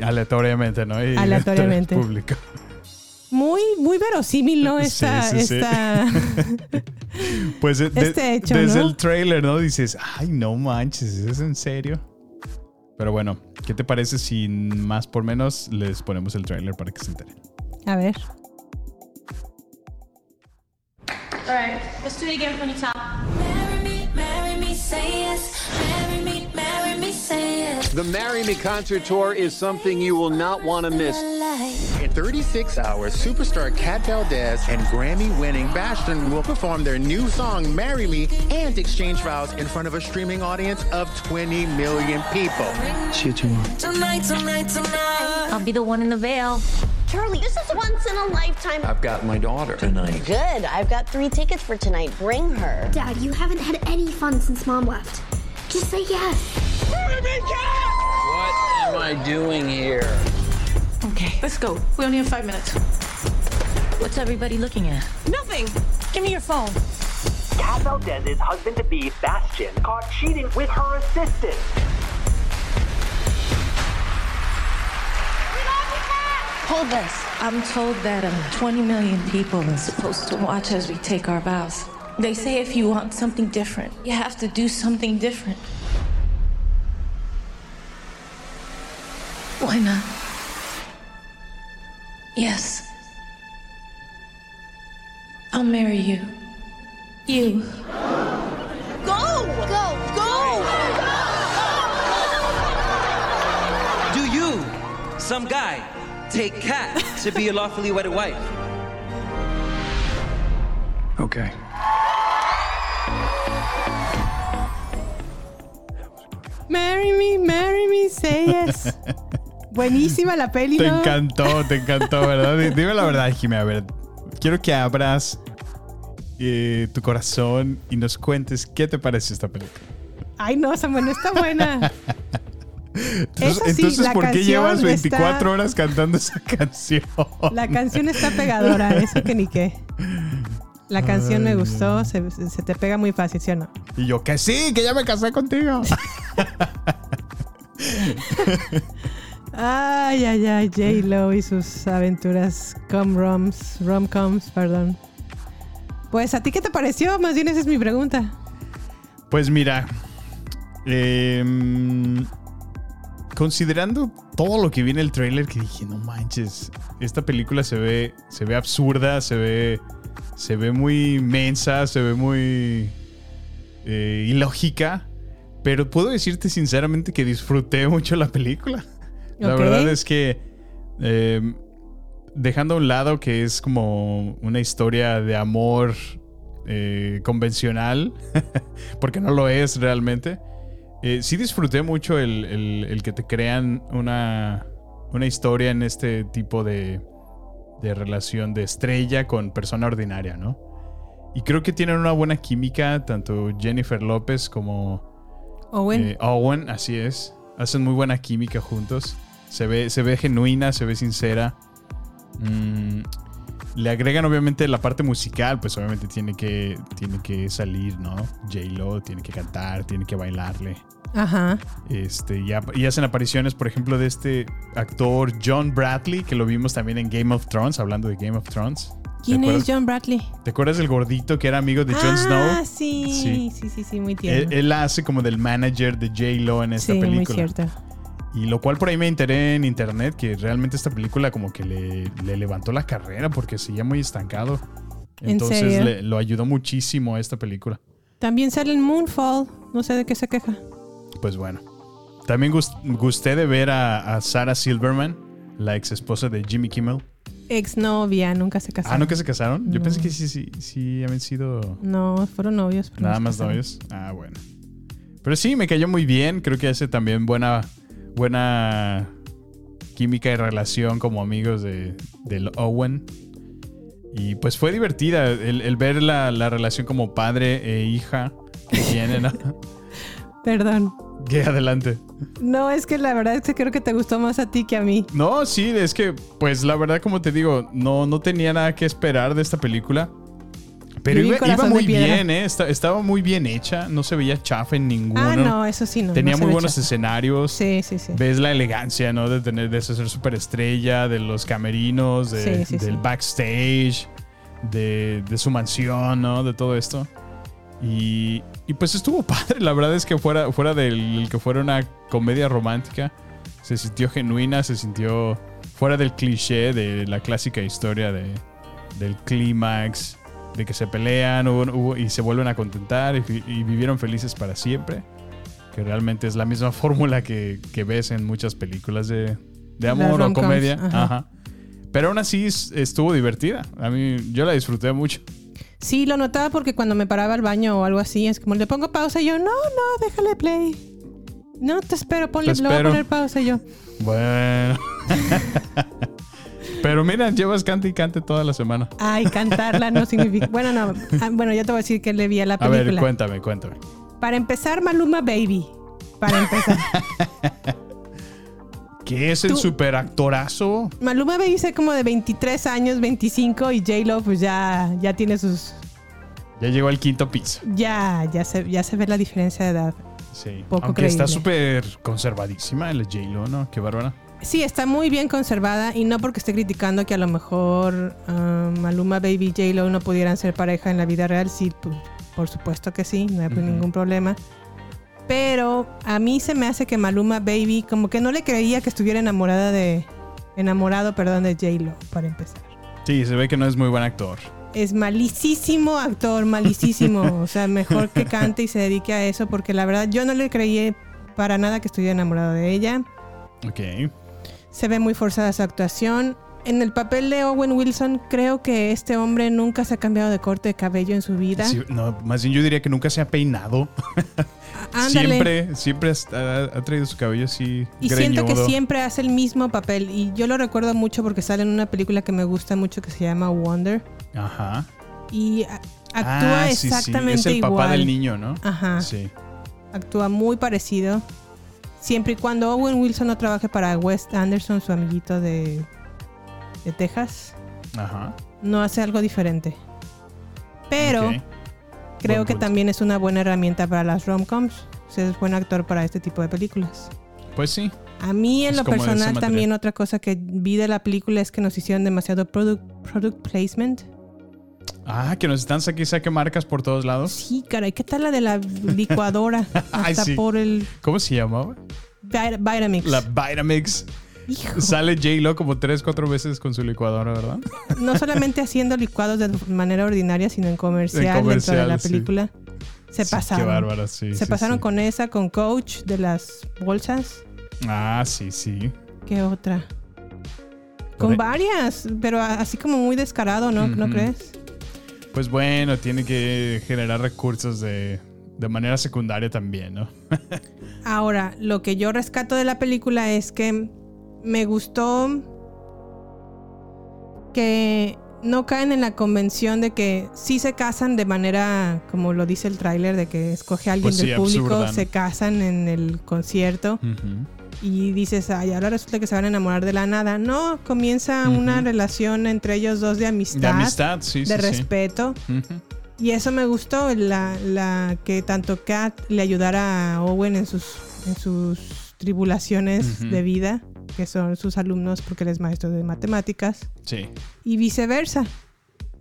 aleatoriamente, ¿no? Y Aleatoriamente. público. Muy, muy verosímil, ¿no? Esta, Sí, sí, sí. esta... Pues de- de- Este hecho, desde ¿no? el trailer, ¿no? Dices, ay, no manches, ¿es en serio? Pero bueno, ¿qué te parece si más por menos les ponemos el trailer para que se enteren? A ver. All right, let's do it again from the top. Marry me, marry me, say yes. Marry me, The Marry Me concert tour is something you will not want to miss. In 36 hours, superstar Kat Valdez and Grammy-winning Bastion will perform their new song "Marry Me" and exchange vows in front of a streaming audience of 20 million people. See you tomorrow. Tonight, tonight, tonight. I'll be the one in the veil. Charlie, this is once in a lifetime. I've got my daughter tonight. Good. I've got three tickets for tonight. Bring her. Dad, you haven't had any fun since mom left. Just say yes. What am I doing here? Okay, let's go. We only have five minutes. What's everybody looking at? Nothing. Give me your phone. Kat Valdez's husband-to-be, Bastion, caught cheating with her assistant. Hold this. I'm told that um, 20 million people are supposed to watch as we take our vows. They say if you want something different, you have to do something different. Why not? Yes. I'll marry you. You. Go! Go! Go! Do you, some guy, take Kat to be your lawfully wedded wife? Okay. Marry me, marry me, say yes. Buenísima la peli, Te ¿no? encantó, te encantó, ¿verdad? Di- Dime la verdad, Jimmy. A ver, quiero que abras eh, tu corazón y nos cuentes qué te parece esta película. Ay, no, Samuel, no está buena. Entonces, Eso sí, entonces, la ¿por qué llevas 24 está- horas cantando esa canción? La canción está pegadora, eso que ni qué. La canción me gustó, se, se te pega muy fácil, ¿sí o no? Y yo, que sí, que ya me casé contigo. Ay, ay, ay, J-Lo y sus aventuras com-roms, rom-coms, perdón. Pues, ¿a ti qué te pareció? Más bien esa es mi pregunta. Pues mira, em, considerando todo lo que viene el trailer, que dije, no manches, esta película se ve, se ve absurda, se ve, se ve muy mensa, se ve muy eh, ilógica, pero puedo decirte sinceramente que disfruté mucho la película. La verdad es que em, dejando a un lado que es como una historia de amor eh, convencional, porque no lo es realmente, eh, sí disfruté mucho el, el- el que te crean una, una historia en este tipo de, de relación de estrella con persona ordinaria, ¿no? Y creo que tienen una buena química, tanto Jennifer López como Owen. eh, Owen, así es. Hacen muy buena química juntos. Se ve, se ve genuina, se ve sincera. Mm, le agregan obviamente la parte musical, pues obviamente tiene que, tiene que salir, ¿no? J-Lo tiene que cantar, tiene que bailarle. Ajá. Este, y, y hacen apariciones, por ejemplo, de este actor John Bradley, que lo vimos también en Game of Thrones, hablando de Game of Thrones. ¿Te ¿Quién es John Bradley? ¿Te acuerdas del gordito que era amigo de Jon ah, Snow? sí, Sí. sí, sí, sí, muy tierno. él hace como del manager de J-Lo en esta sí, muy película. cierto. Y lo cual por ahí me enteré en internet que realmente esta película como que le, le levantó la carrera porque seguía muy estancado. ¿En Entonces serio? le- lo ayudó muchísimo a esta película. También sale en Moonfall. No sé de qué se queja. Pues bueno. También gus- gusté de ver a, a Sarah Silverman, la ex esposa de Jimmy Kimmel. Exnovia, nunca se casaron. Ah, ¿no que se casaron? Yo pensé que sí, sí, sí habían sido No, fueron novios. pero nada más casaron. novios. Ah, bueno. Pero sí, me cayó muy bien. Creo que hace también buena, buena química y relación como amigos de, del Owen. Y pues fue divertida el, el ver la, la relación como padre e hija que tienen. ¿no? Perdón. que adelante. No, es que la verdad es que creo que te gustó más a ti que a mí. No, sí, es que, pues la verdad, como te digo, no, no tenía nada que esperar de esta película. Pero iba, muy bien, ¿eh? Esta- estaba muy bien hecha. No se veía chafa en ninguno. Ah, no, eso sí, no. Tenía no muy buenos chafa. escenarios. Sí, sí, sí. Ves la elegancia, ¿no? De tener, de ser superestrella, de los camerinos, de- Sí, sí, del sí. backstage, de, de su mansión, ¿no? De todo esto. Y, y pues estuvo padre. La verdad es que fuera, fuera del que fuera una comedia romántica, se sintió genuina, se sintió fuera del cliché de la clásica historia de, del clímax, de que se pelean hubo- hubo- y se vuelven a contentar y, y vivieron felices para siempre. Que realmente es la misma fórmula que, que ves en muchas películas de, de amor o comedia. ajá. Ajá. Pero aún así es- estuvo divertida. A mí yo la disfruté mucho. Sí, lo notaba porque cuando me paraba al baño o algo así, es como le pongo pausa y yo, no, no, déjale play. No, te espero, ponle, Te le voy a espero. poner pausa y yo. Bueno. Pero mira, llevas cante y cante toda la semana. Ay, cantarla no significa. Bueno, no. ah, Bueno, yo te voy a decir que le vi a la A película. ver, cuéntame, cuéntame. Para empezar, Maluma Baby. Para empezar. ¿Qué es el Tú- superactorazo? Maluma Baby es como de 23 años, 25 y J-Lo pues ya, ya tiene sus... Ya llegó al quinto piso. Ya, ya se, ya se ve la diferencia de edad. Sí. Poco Aunque está súper conservadísima el J-Lo, ¿no? Qué bárbara. Sí, está muy bien conservada y no porque esté criticando que a lo mejor ah, Maluma Baby y J-Lo no pudieran ser pareja en la vida real. Sí, por supuesto que sí, no hay Ujú. ningún problema. Pero a mí se me hace que Maluma Baby como que no le creía que estuviera enamorada de... Enamorado, perdón, de J-Lo, para empezar. Sí, se ve que no es muy buen actor. Es malísimo actor, malísimo. o sea, mejor que cante y se dedique a eso porque la verdad yo no le creí para nada que estuviera enamorado de ella. Ok. Se ve muy forzada su actuación. En el papel de Owen Wilson, creo que este hombre nunca se ha cambiado de corte de cabello en su vida. Sí, no, más bien yo diría que nunca se ha peinado. Ándale. Siempre, siempre ha, ha traído su cabello así Y siento que siempre hace el mismo papel. Y yo lo recuerdo mucho porque sale en una película que me gusta mucho que se llama Wonder. Ajá. Y actúa Ah, sí, sí. exactamente Es el igual. papá del niño, ¿no? Ajá. Sí. Actúa muy parecido. Siempre y cuando Owen Wilson no trabaje para Wes Anderson, su amiguito de, de Texas, Ajá. no hace algo diferente. Pero creo Buen que punto. también es una buena herramienta para las rom-coms. O sea, es buen actor para este tipo de películas. Pues sí. A mí en Es lo personal también otra cosa que vi de la película es que nos hicieron demasiado product, product placement. Ah, que nos están saque y saque marcas por todos lados. Sí, caray, ¿qué tal la de la licuadora? Ay, Hasta sí. por el ¿Cómo se llamaba? Vit- Vitamix. La Vitamix. Hijo. Sale J-Lo como tres, cuatro veces con su licuadora, ¿verdad? no solamente haciendo licuados de manera ordinaria, sino en comercial, En dentro de la sí. película. Se Sí, pasaron. Qué bárbara, sí. Se pasaron con esa, con Coach de las bolsas. Ah, sí, sí. ¿Qué otra? Con varias, pero así como muy descarado, ¿no? ¿No crees? Pues bueno, tiene que generar recursos de, de manera secundaria también, ¿no? Ahora, lo que yo rescato de la película es que me gustó que no caen en la convención de que sí se casan de manera, como lo dice el tráiler, de que escoge a alguien Pues sí, del público, absurda, ¿no? se casan en el concierto Ujú. Y dices, ay, ahora resulta que se van a enamorar de la nada. No, comienza una relación entre ellos dos de amistad, De amistad, sí, de sí, sí. respeto. Ujú. Y eso me gustó, la, la que tanto Kat le ayudara a Owen en sus, en sus tribulaciones Ujú. de vida, que son sus alumnos porque él es maestro de matemáticas, Sí. y viceversa.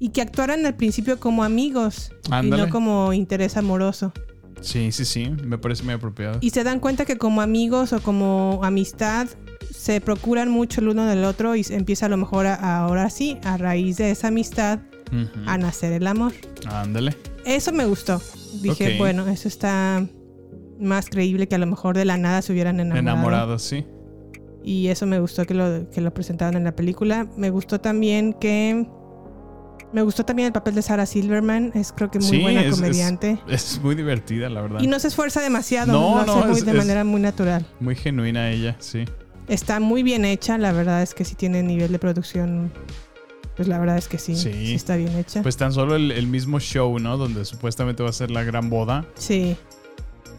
Y que actuaran al principio como amigos y Ándale. no como interés amoroso. Sí, sí, sí. Me parece muy apropiado. Y se dan cuenta que como amigos o como amistad se procuran mucho el uno del otro y empieza a lo mejor a- ahora sí, a raíz de esa amistad, a nacer el amor. Ándale. Eso me gustó. Dije, bueno, eso está más creíble que a lo mejor de la nada se hubieran enamorado. Enamorados, sí. Y eso me gustó que lo, que lo presentaron en la película. Me gustó también que... Me gustó también el papel de Sarah Silverman. Es creo que muy Sí, buena es- es- comediante. Es, muy divertida, la verdad. Y no se esfuerza demasiado. No, lo no, hace muy- es- de manera muy natural. Muy genuina ella, sí. Está muy bien hecha. La verdad es que sí tiene nivel de producción. Pues la verdad es que sí. Sí. Sí, está bien hecha. Pues tan solo el, el mismo show, ¿no? Donde supuestamente va a ser la gran boda. sí.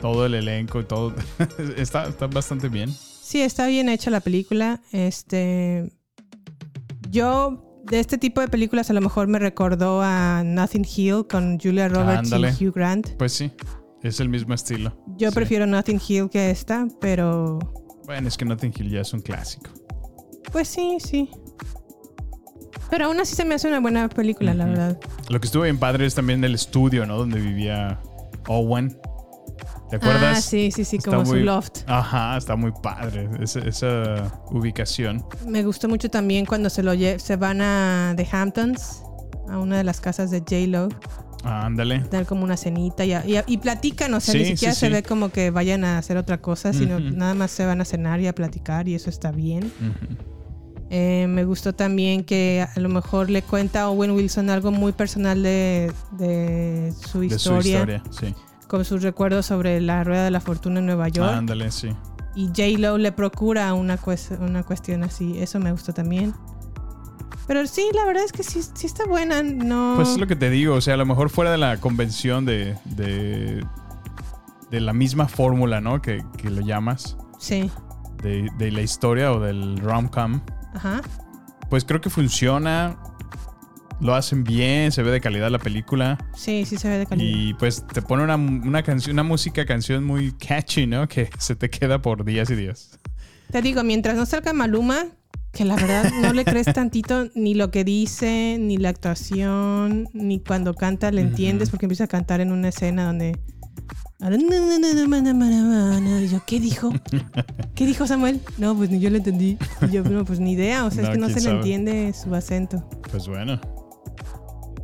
Todo el elenco y todo. está, está bastante bien. Sí, está bien hecha la película. Este. Yo de este tipo de películas a lo mejor me recordó a Nothing Hill con Julia Roberts Ándale. y Hugh Grant. Pues sí, es el mismo estilo. Yo Sí. prefiero Nothing Hill que esta, pero Bueno, es que Notting Hill ya es un clásico. pues sí, sí. Pero aún así se me hace una buena película, la verdad. Lo que estuvo bien padre es también el estudio, ¿no? Donde vivía Owen. ¿Te acuerdas? Ah, sí, sí, sí, Está como su loft. Ajá, está muy padre esa, esa ubicación. Me gustó mucho también cuando se lo se van a The Hamptons, a una de las casas de J-Lo, Ah, ándale. dar como una cenita y, y, y platican, o sea, Sí, ni siquiera sí, se sí. ve como que vayan a hacer otra cosa, sino nada más se van a cenar y a platicar y eso está bien. Eh, me gustó también que a lo mejor le cuenta a Owen Wilson algo muy personal de, de su De historia, su historia, sí. Con sus recuerdos sobre la rueda de la fortuna en Nueva York. Ah, ándale, sí. Y J-Lo le procura una, una cuestión así. Eso me gustó también. Pero sí, la verdad es que sí, sí está buena. No. Pues es lo que te digo, o sea, a lo mejor fuera de la convención de, de, de la misma fórmula, ¿no? Que, que lo llamas, Sí. de, de la historia o del rom-com, Ajá. pues creo que funciona, lo hacen bien, se ve de calidad la película. Sí, sí se ve de calidad. Y pues te pone una, una canción, una música, canción muy catchy, ¿no? Que se te queda por días y días. Te digo, mientras no salga Maluma, que la verdad no le crees tantito ni lo que dice, ni la actuación, ni cuando canta le entiendes, porque empieza a cantar en una escena donde. Y yo, ¿qué dijo? ¿Qué dijo Samuel? No, pues ni yo le entendí. Y yo, no, pues ni idea. O sea, es que no se le entiende su acento. Pues bueno,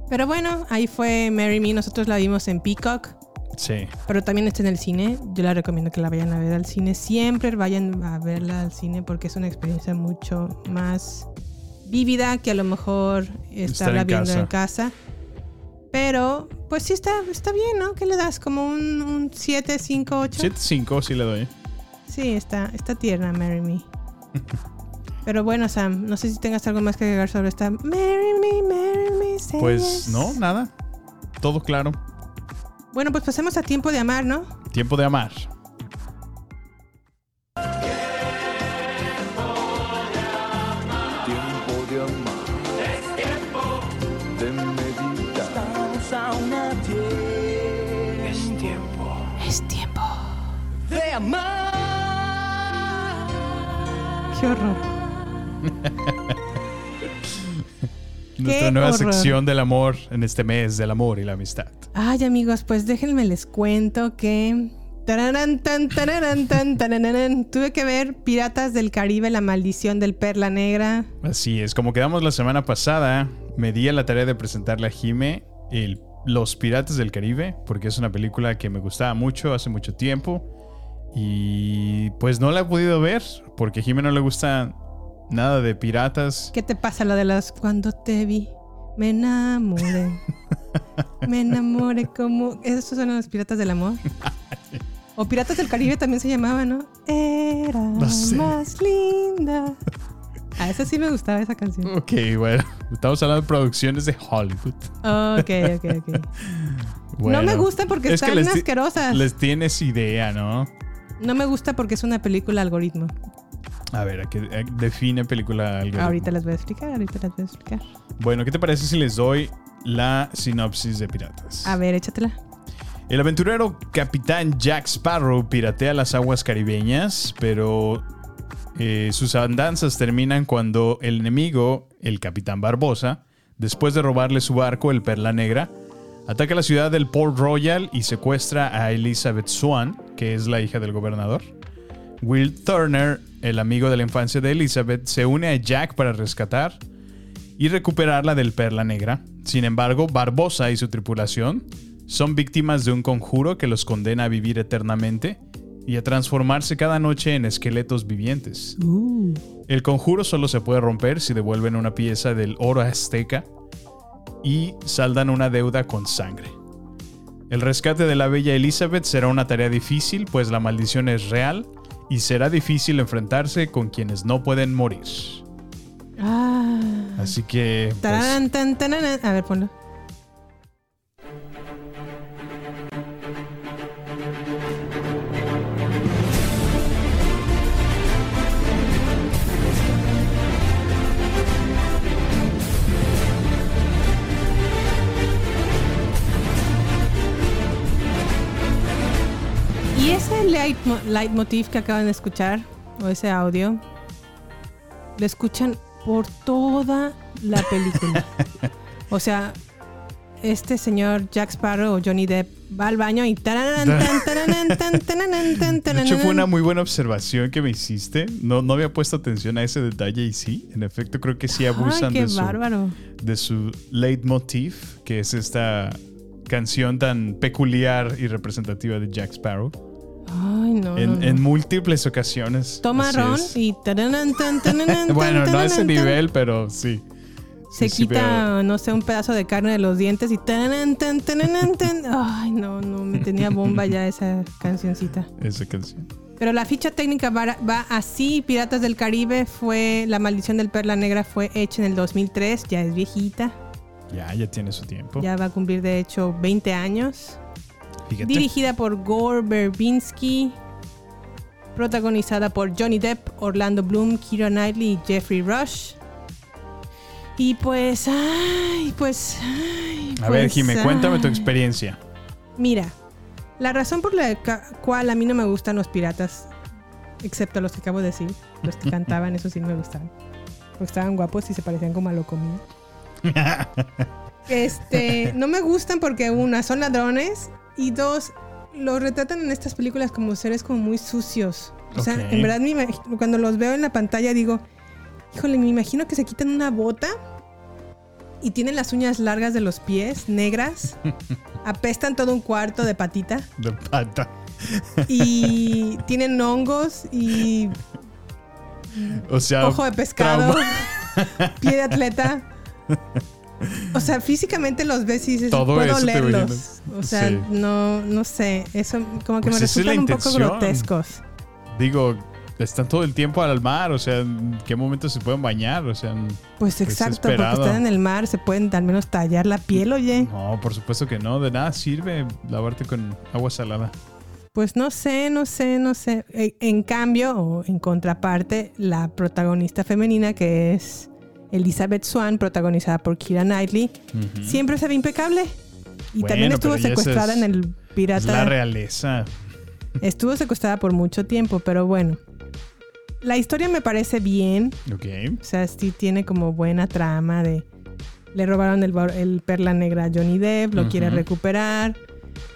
Pero bueno, ahí fue Mary Me. Nosotros la vimos en Peacock. sí. Pero también está en el cine. Yo la recomiendo que la vayan a ver al cine. Siempre vayan a verla al cine porque es una experiencia mucho más vívida que a lo mejor Estar estarla en viendo casa. en casa. Pero, pues sí está, está bien, ¿no? ¿Qué le das? ¿Como un, un 7, 5, 8? 7-5 sí le doy. Sí, está, está tierna, Marry Me. Pero bueno, Sam, no sé si tengas algo más que agregar sobre esta Marry Me, Marry Me. say Pues yes. no, nada. Todo claro. Bueno, pues pasemos a tiempo de amar, ¿no? Tiempo de amar. Tiempo de amar. Es tiempo de meditar. Estamos a una Es tiempo. Es tiempo de amar. Qué horror. Nuestra nueva horror. sección del amor en este mes del amor y la amistad. Ay, amigos, pues déjenme les cuento que. tararán, tan, tararán, tan, tararán. Tuve que ver Piratas del Caribe, la maldición del Perla Negra. Así es, como quedamos la semana pasada, me di a la tarea de presentarle a Jime el Los Piratas del Caribe, porque es una película que me gustaba mucho hace mucho tiempo. Y pues no la he podido ver, porque a Jime no le gusta nada de piratas. ¿Qué te pasa lo de las cuando te vi? Me enamoré. Me enamoré como. Esos son los piratas del amor. O Piratas del Caribe también se llamaba, ¿no? Era No sé. más linda. A esa sí me gustaba esa canción. Ok, bueno, estamos hablando de producciones de Hollywood. Ok, ok, ok. Bueno, no me gusta porque es están asquerosas. Les tienes idea, ¿no? No me gusta porque es una película algoritmo. A ver, ¿a qué define película algo? Ahorita les voy a explicar, ahorita les voy a explicar. Bueno, ¿qué te parece si les doy la sinopsis de Piratas? A ver, échatela. El aventurero capitán Jack Sparrow piratea las aguas caribeñas, pero eh, sus andanzas terminan cuando el enemigo, el capitán Barbosa, después de robarle su barco, el Perla Negra, ataca la ciudad del Port Royal y secuestra a Elizabeth Swan, que es la hija del gobernador. Will Turner, el amigo de la infancia de Elizabeth, se une a Jack para rescatar y recuperarla del Perla Negra. Sin embargo, Barbosa y su tripulación son víctimas de un conjuro que los condena a vivir eternamente y a transformarse cada noche en esqueletos vivientes. El conjuro solo se puede romper si devuelven una pieza del oro azteca y saldan una deuda con sangre. El rescate de la bella Elizabeth será una tarea difícil, pues la maldición es real y será difícil enfrentarse con quienes no pueden morir. Ah. Así que... pues, tan. A ver, ponlo. Light, leitmotiv que acaban de escuchar, o ese audio, lo escuchan por toda la película. o sea, este señor Jack Sparrow o Johnny Depp va al baño y De hecho, fue una muy buena observación que me hiciste. No, no había puesto atención a ese detalle y sí, en efecto, creo que sí abusan Ay, de, su, de su leitmotiv, que es esta canción tan peculiar y representativa de Jack Sparrow. Ay, no. en, no, no. en múltiples ocasiones. Toma ron y tan, Bueno, no a ese nivel, pero sí. Se Sí, sí quita, no sé, un pedazo de carne de los dientes y tan, tan. Ay, no, no, me tenía bomba ya esa cancioncita. esa canción. Pero la ficha técnica va, va así. Piratas del Caribe fue. La maldición del Perla Negra fue hecha en el 2003. Ya es viejita. Ya, ya tiene su tiempo. Ya va a cumplir, de hecho, 20 años. Fíjate. Dirigida por Gore Verbinski. Protagonizada por Johnny Depp, Orlando Bloom, Keira Knightley y Jeffrey Rush. Y pues, ay, pues, ay, A ver, pues, Jime, cuéntame tu experiencia. Mira, la razón por la cual a mí no me gustan los piratas, excepto los que acabo de decir, los que cantaban, esos sí no me gustaban. Porque estaban guapos y se parecían como a lo común. Este, no me gustan porque una, son ladrones y dos, los retratan en estas películas como seres como muy sucios. O sea, en verdad me cuando los veo en la pantalla digo, híjole, me imagino que se quitan una bota y tienen las uñas largas de los pies, negras, apestan todo un cuarto de patita De pata. y tienen hongos y O sea, ojo de pescado, trauma. pie de atleta. O sea, físicamente los ves y dices, Todo puedo leerlos. O sea, Sí. no, no sé. Eso como que Pues me resultan un poco grotescos. Digo, están todo el tiempo al mar, o sea, ¿en qué momento se pueden bañar? O sea, Pues exacto, porque están en el mar, se pueden al menos tallar la piel, oye. No, por supuesto que no, de nada sirve lavarte con agua salada. Pues no sé, no sé, no sé. E- En cambio, o en contraparte, la protagonista femenina que es Elizabeth Swan, protagonizada por Kira Knightley, siempre se ve impecable. Y Bueno, también estuvo secuestrada es- en el Es pirata. la realeza. Estuvo secuestrada por mucho tiempo, pero bueno. La historia me parece bien. Ok. O sea, sí tiene como buena trama de... Le robaron el, perla negra a Johnny Depp, lo quiere recuperar.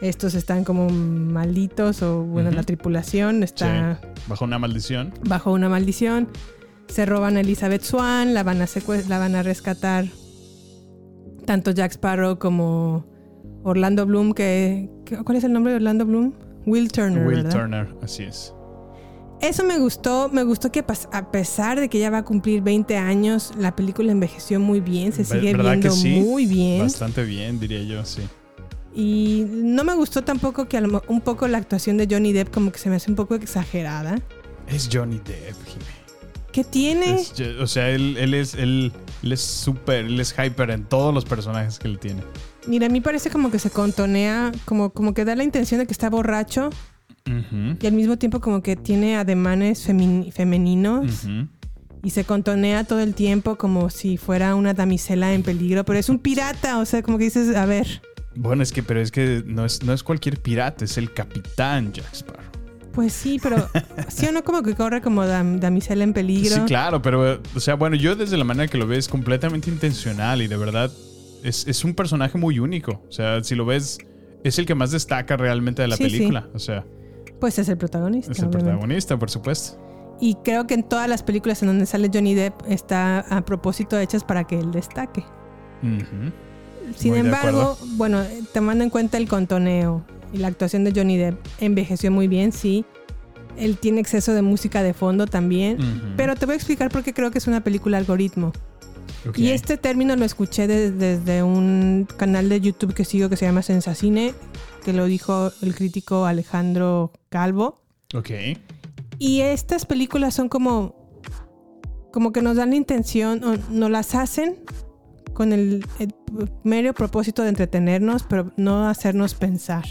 Estos están como malditos o bueno, la tripulación está Sí, bajo una maldición. bajo una maldición. Se roban a Elizabeth Swan, la van a, la van a rescatar tanto Jack Sparrow como Orlando Bloom, que, ¿Cuál es el nombre de Orlando Bloom? Will Turner. Will ¿verdad? Turner, así es. Eso me gustó, me gustó que a pesar de que ya va a cumplir 20 años, la película envejeció muy bien, se sigue ¿Verdad viendo que sí? muy bien. Bastante bien, diría yo, sí. Y no me gustó tampoco que un poco la actuación de Johnny Depp como que se me hace un poco exagerada. Es Johnny Depp, Jimmy. ¿Qué tiene? Es o sea, él, él es él, él es súper, él es hyper en todos los personajes que él tiene. Mira, a mí parece como que se contonea, como, como que da la intención de que está borracho y al mismo tiempo como que tiene ademanes femeninos y se contonea todo el tiempo como si fuera una damisela en peligro, pero es un pirata, o sea, como que dices, a ver, Bueno, es que, pero es que no es, no es cualquier pirata, es el capitán Jack Sparrow. Pues sí, pero sí o no como que corre como dam- damisela en peligro. Sí, claro, pero, o sea, bueno, yo desde la manera que lo veo es completamente intencional y de verdad es, es un personaje muy único. O sea, si lo ves, es el que más destaca realmente de la Sí, sí. película. O sea, Pues es el protagonista. es el obviamente. protagonista, por supuesto. Y creo que en todas las películas en donde sale Johnny Depp está a propósito hechas para que él destaque. Sin Muy embargo, bueno, tomando en cuenta el contoneo la actuación de Johnny Depp, envejeció muy bien, sí. Él tiene exceso de música de fondo también. Pero te voy a explicar por qué creo que es una película algoritmo. Y este término lo escuché de- desde un canal de YouTube que sigo que se llama Sensacine, que lo dijo el crítico Alejandro Calvo. Ok. Y estas películas son como, como que nos dan la intención, o nos las hacen con el, el mero propósito de entretenernos, pero no hacernos pensar.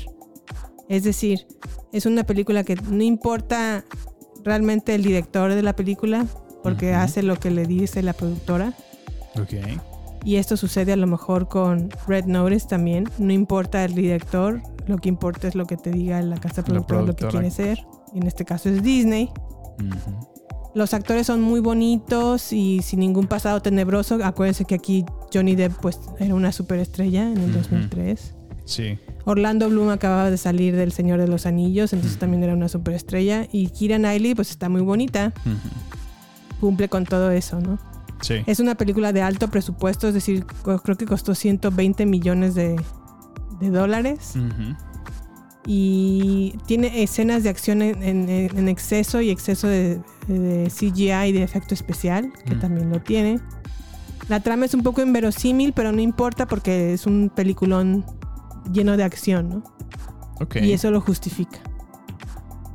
Es decir, es una película que no importa realmente el director de la película, porque hace lo que le dice la productora. Ok. Y esto sucede a lo mejor con Red Notice también. No importa el director, lo que importa es lo que te diga la casa productora, lo que quiere ser. en este caso es Disney. Los actores son muy bonitos y sin ningún pasado tenebroso. Acuérdense que aquí Johnny Depp pues era una superestrella en el Ujú. 2003. Sí. Orlando Bloom acababa de salir del Señor de los Anillos, entonces también era una superestrella. Y Kira Knightley pues está muy bonita. Cumple con todo eso, ¿no? Sí. Es una película de alto presupuesto, es decir, creo que costó 120 millones de, de dólares. Y tiene escenas de acción en, en- en exceso y exceso de, de CGI y de efecto especial, que también lo tiene. La trama es un poco inverosímil, pero no importa porque es un peliculón lleno de acción, ¿no? Ok. Y eso lo justifica.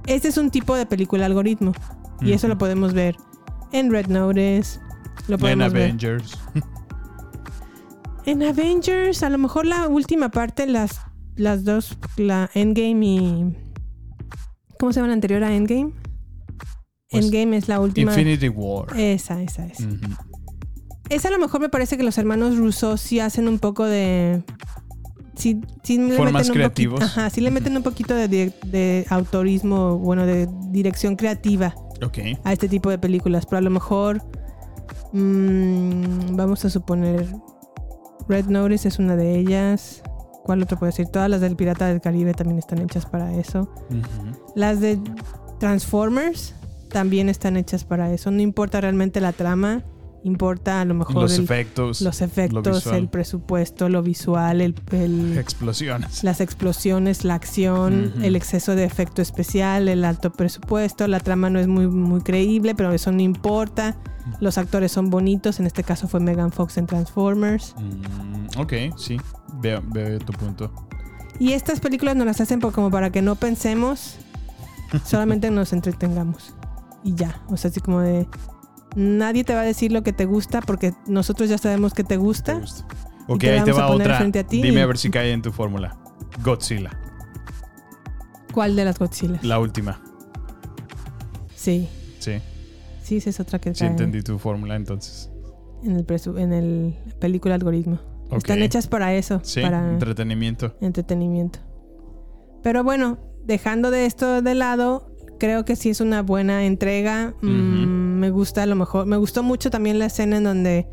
Este es un tipo de película algoritmo. Y eso lo podemos ver en Red Notice. Lo En ver. Avengers. En Avengers, a lo mejor la última parte, las, las dos, la Endgame y. ¿Cómo se llama la anterior a Endgame? Pues, Endgame es la última. Infinity War. Esa, esa, esa. Ujú. Esa a lo mejor me parece que los hermanos Russo sí hacen un poco de. Sí, sí le meten un creativos. poquito. Ajá, sí le meten un poquito de, autorismo, bueno, de dirección creativa a este tipo de películas. Pero a lo mejor. mm, vamos a suponer. Red Notice es una de ellas. ¿Cuál otro puede decir? Todas las del Pirata del Caribe también están hechas para eso. Las de Transformers también están hechas para eso. No importa realmente la trama, importa a lo mejor Los el- efectos, los lo efectos, el presupuesto, lo visual, el, el- Explosiones. las explosiones, la acción, el exceso de efecto especial, el alto presupuesto. La trama no es muy, muy creíble, pero eso no importa. Los actores son bonitos. En este caso fue Megan Fox en Transformers. Mm, ok, sí. Veo, veo tu punto. Y estas películas nos las hacen por- como para que no pensemos, solamente nos entretengamos. Y ya, o sea, así como de... Nadie te va a decir lo que te gusta porque nosotros ya sabemos que te gusta. Ok, te ahí te a va poner otra. frente a ti Dime a ver si cae en tu fórmula. Godzilla, ¿Cuál de las Godzilla? la última. Sí, Sí, sí, esa es otra que sí cae entendí tu fórmula entonces. en el, presu- en el película algoritmo. Están hechas para eso, Sí, para entretenimiento. entretenimiento. Pero bueno, dejando de esto de lado, creo que sí es una buena entrega. Mm, me gusta a lo mejor. Me gustó mucho también la escena en donde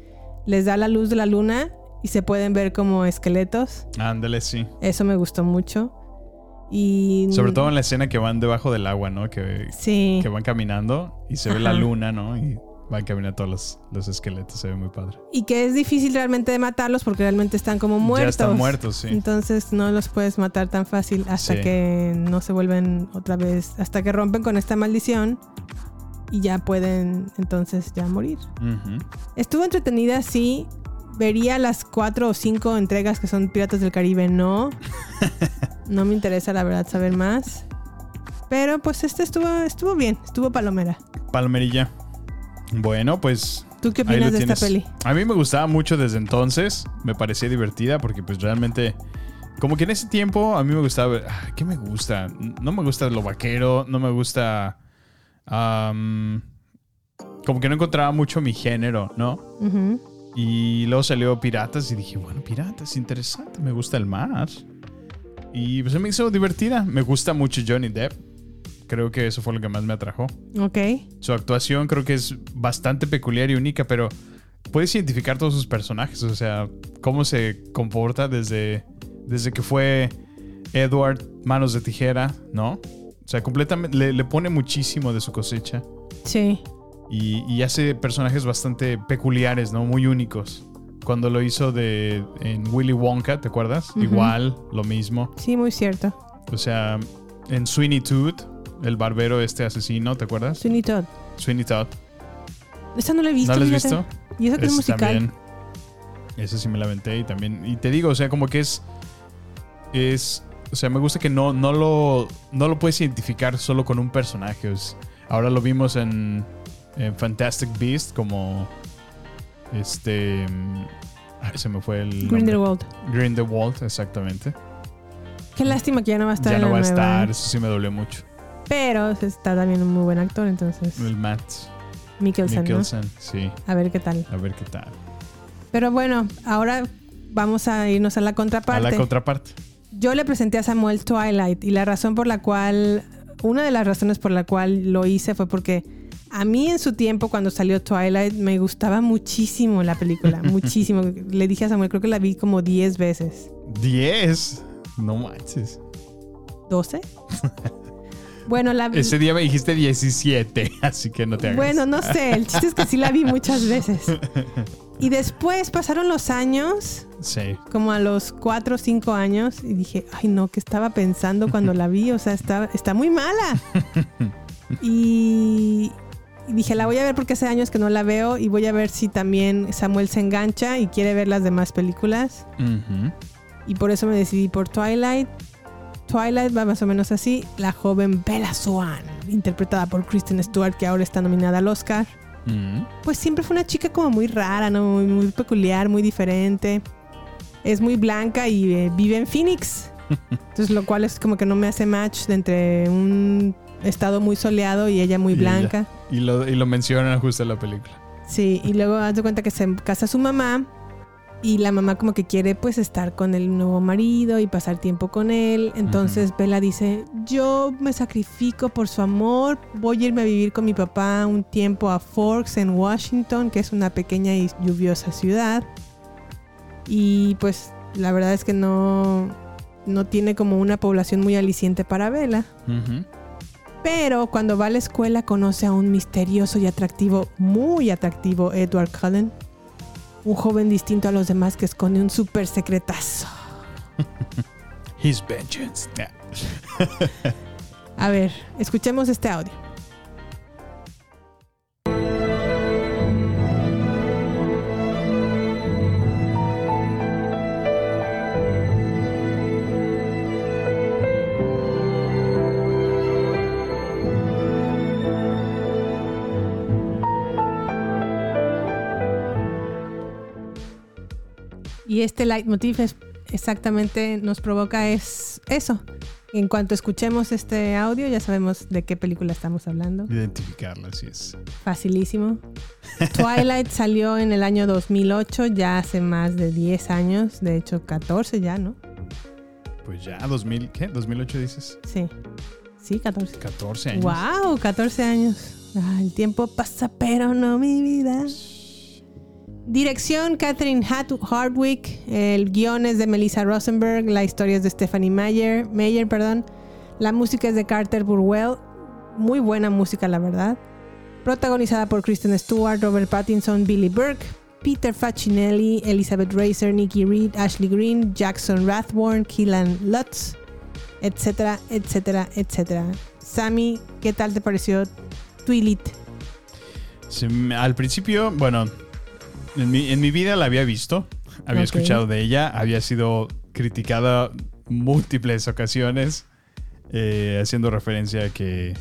les da la luz de la luna y se pueden ver como esqueletos. Ándale, sí. Eso me gustó mucho. Y Sobre todo en la escena que van debajo del agua, ¿no? Que, Sí. que van caminando y se ve la luna, ¿no? Y van caminando todos los, los esqueletos, se ve muy padre. y que es difícil realmente de matarlos porque realmente están como muertos. Ya están muertos, sí. Entonces no los puedes matar tan fácil hasta Sí. que no se vuelven otra vez, hasta que rompen con esta maldición y ya pueden entonces ya morir. Estuvo entretenida, sí. Vería las cuatro o cinco entregas que son Piratas del Caribe, no. No me interesa la verdad saber más. Pero pues este estuvo, estuvo bien, estuvo palomera. Palmerilla. Bueno, pues. ¿Tú qué opinas de esta peli? A mí me gustaba mucho desde entonces. Me parecía divertida porque, pues, realmente. Como que en ese tiempo a mí me gustaba. ver- ah, ¿Qué me gusta? No me gusta lo vaquero. No me gusta. Como que no encontraba mucho mi género, ¿no? Y luego salió Piratas y dije, bueno, Piratas, interesante, me gusta el mar. Y pues se me hizo divertida. Me gusta mucho Johnny Depp. Creo que eso fue lo que más me atrajo. Ok. Su actuación creo que es bastante peculiar y única, pero puedes identificar todos sus personajes. O sea, cómo se comporta desde, desde que fue Edward Manos de Tijera, ¿no? O sea, completamente le, le pone muchísimo de su cosecha. Sí. Y, y hace personajes bastante peculiares, ¿no? Muy únicos. Cuando lo hizo de en Willy Wonka, ¿te acuerdas? Igual, lo mismo. Sí, muy cierto. O sea, en Sweeney Todd, el barbero este asesino, ¿te acuerdas? Sweeney Todd. Sweeney Todd. Esa no la he visto. ¿No la has visto? Y eso que es Ese musical. También, ese sí me la aventé y también. Y te digo, o sea, como que es. Es. O sea, me gusta que no, no, lo, no lo puedes identificar solo con un personaje. Ahora lo vimos en, en Fantastic Beast como. Este. mm, se me fue el. nombre. Grindelwald. Grindelwald, exactamente. Qué lástima que ya no va a estar Ya no va a nueva. estar, eso sí me dolió mucho. Pero está también un muy buen actor, entonces. El Matt Mikkelsen, ¿no? Mikkelsen, sí. A ver qué tal. A ver qué tal. Pero bueno, ahora vamos a irnos a la contraparte. A la contraparte. Yo le presenté a Samuel Twilight y la razón por la cual una de las razones por la cual lo hice fue porque a mí en su tiempo, cuando salió Twilight, me gustaba muchísimo la película. muchísimo. Le dije a Samuel, creo que la vi como 10 veces. ¿10? No manches. ¿12? Bueno, la Ese día me dijiste 17, así que no te hagas. Bueno, no sé. El chiste es que sí la vi muchas veces. Y después pasaron los años, Sí. como a los 4 o 5 años, y dije, ay no, ¿qué estaba pensando cuando la vi? O sea, está, está muy mala. Y, y dije, la voy a ver porque hace años que no la veo y voy a ver si también Samuel se engancha y quiere ver las demás películas. Y por eso me decidí por Twilight. Twilight va más o menos así. La joven Bella Swan, interpretada por Kristen Stewart, que ahora está nominada al Oscar. Mm. Pues siempre fue una chica como muy rara, ¿no? Muy, muy peculiar, muy diferente. Es muy blanca y eh, vive en Phoenix. Entonces, lo cual es como que no me hace match de entre un estado muy soleado y ella muy Y blanca. ella- Y lo, y lo mencionan justo en la película. Sí, y luego haz de cuenta que se casa su mamá y la mamá como que quiere pues estar con el nuevo marido y pasar tiempo con él. Entonces Bella dice, yo me sacrifico por su amor, voy a irme a vivir con mi papá un tiempo a Forks en Washington, que es una pequeña y lluviosa ciudad. Y pues la verdad es que no, no tiene como una población muy aliciente para Bella. Ujú. Pero cuando va a la escuela conoce a un misterioso y atractivo, muy atractivo Edward Cullen. Un joven distinto a los demás que esconde un súper secretazo. His vengeance. A ver, escuchemos este audio. Y este leitmotiv es exactamente nos provoca es eso. En cuanto escuchemos este audio ya sabemos de qué película estamos hablando. Identificarla, así es. Facilísimo. Twilight salió en el año 2008, ya hace más de 10 años, de hecho 14 ya, ¿no? Pues ya, 2000, ¿qué? ¿2008 dices? Sí. Sí, 14. 14 años. Wow, 14 años. Ah, el tiempo pasa, pero no mi vida. Dirección Catherine Hardwick. El guion es de Melissa Rosenberg. La historia es de Stephanie Meyer. Meyer perdón. La música es de Carter Burwell. Muy buena música, la verdad. Protagonizada por Kristen Stewart, Robert Pattinson, Billy Burke, Peter Facinelli, Elizabeth Racer, Nikki Reed, Ashley Green, Jackson Rathborn, Keelan Lutz, etcétera, etcétera, etcétera. Sammy, ¿qué tal te pareció Twilight? Se me- al principio, bueno, en mi, en mi vida la había visto, había escuchado de ella, había sido criticada múltiples ocasiones, eh, haciendo referencia a que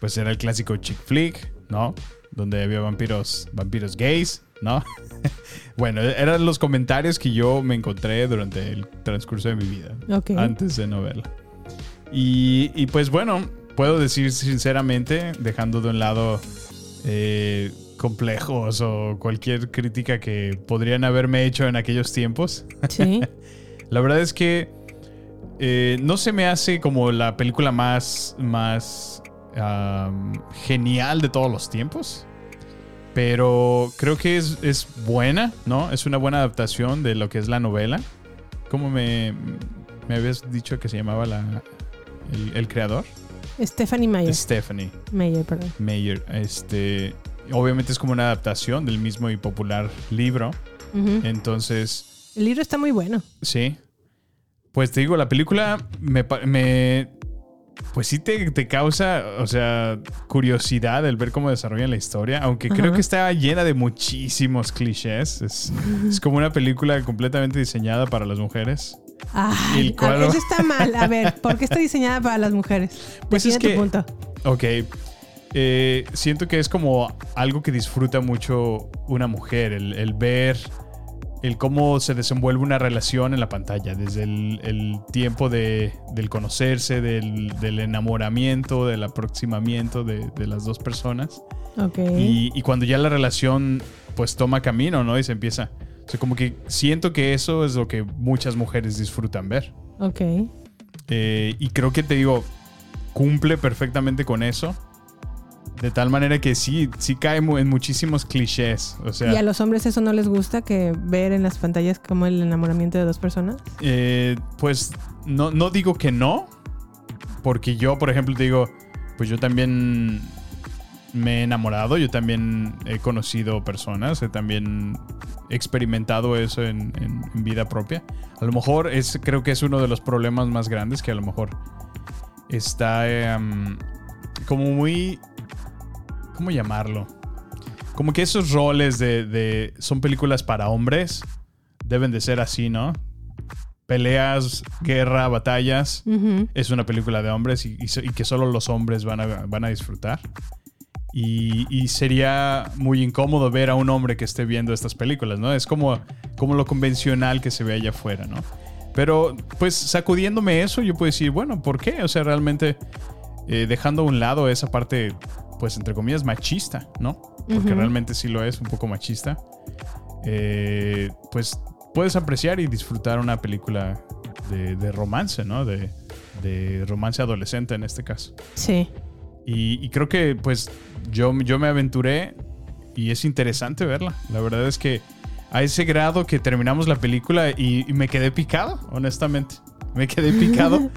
pues era el clásico chick flick, ¿no? Donde había vampiros, vampiros gays, ¿no? bueno, eran los comentarios que yo me encontré durante el transcurso de mi vida, Ok. antes de no verla. Y, y, pues bueno, puedo decir sinceramente, dejando de un lado eh, complejos o cualquier crítica que podrían haberme hecho en aquellos tiempos. Sí. la verdad es que eh, no se me hace como la película más, más genial de todos los tiempos. Pero creo que es, es buena, ¿no? Es una buena adaptación de lo que es la novela. ¿Cómo me, me habías dicho que se llamaba la, el, el creador? Stephanie Meyer. Stephanie Meyer, perdón. Meyer. Este, obviamente es como una adaptación del mismo y popular libro. Entonces, El libro está muy bueno. sí. Pues te digo, la película me, me pues sí te, te causa, o sea, curiosidad el ver cómo desarrollan la historia, aunque creo que está llena de muchísimos clichés. Es, es como una película completamente diseñada para las mujeres. Ay, el eso está mal. A ver, ¿por qué está diseñada para las mujeres? Pues es que- tu punto. Ok. Eh, siento que es como algo que disfruta mucho una mujer, el, el ver el cómo se desenvuelve una relación en la pantalla, desde el, el tiempo de, del conocerse, del, del enamoramiento, del aproximamiento de, de las dos personas. Ok. Y, y cuando ya la relación pues toma camino, ¿no? Y se empieza. O sea, como que siento que eso es lo que muchas mujeres disfrutan ver. Ok. Eh, y creo que te digo, cumple perfectamente con eso. De tal manera que sí, sí cae en muchísimos clichés. O sea, ¿Y a los hombres eso no les gusta que ver en las pantallas como el enamoramiento de dos personas? Eh, pues no, no digo que no, porque yo, por ejemplo, te digo, pues yo también me he enamorado, yo también he conocido personas, he también experimentado eso en, en- en vida propia. A lo mejor es, creo que es uno de los problemas más grandes que a lo mejor está em, como muy, ¿cómo llamarlo? Como que esos roles de, de- son películas para hombres, deben de ser así, ¿no? Peleas, guerra, batallas. Es una película de hombres y, y so- y que solo los hombres van a, van a disfrutar. Y, y sería muy incómodo ver a un hombre que esté viendo estas películas, ¿no? Es como, como lo convencional que se ve allá afuera, ¿no? Pero, pues, sacudiéndome eso, yo puedo decir, bueno, ¿por qué? O sea, realmente eh, dejando a un lado esa parte, pues, entre comillas, machista, ¿no? Porque realmente sí lo es, un poco machista. Eh, pues, puedes apreciar y disfrutar una película de, de romance, ¿no? De, de romance adolescente en este caso. Sí. Y, y creo que pues yo, yo me aventuré y es interesante verla. La verdad es que a ese grado que terminamos la película y, y me quedé picado, honestamente. Me quedé picado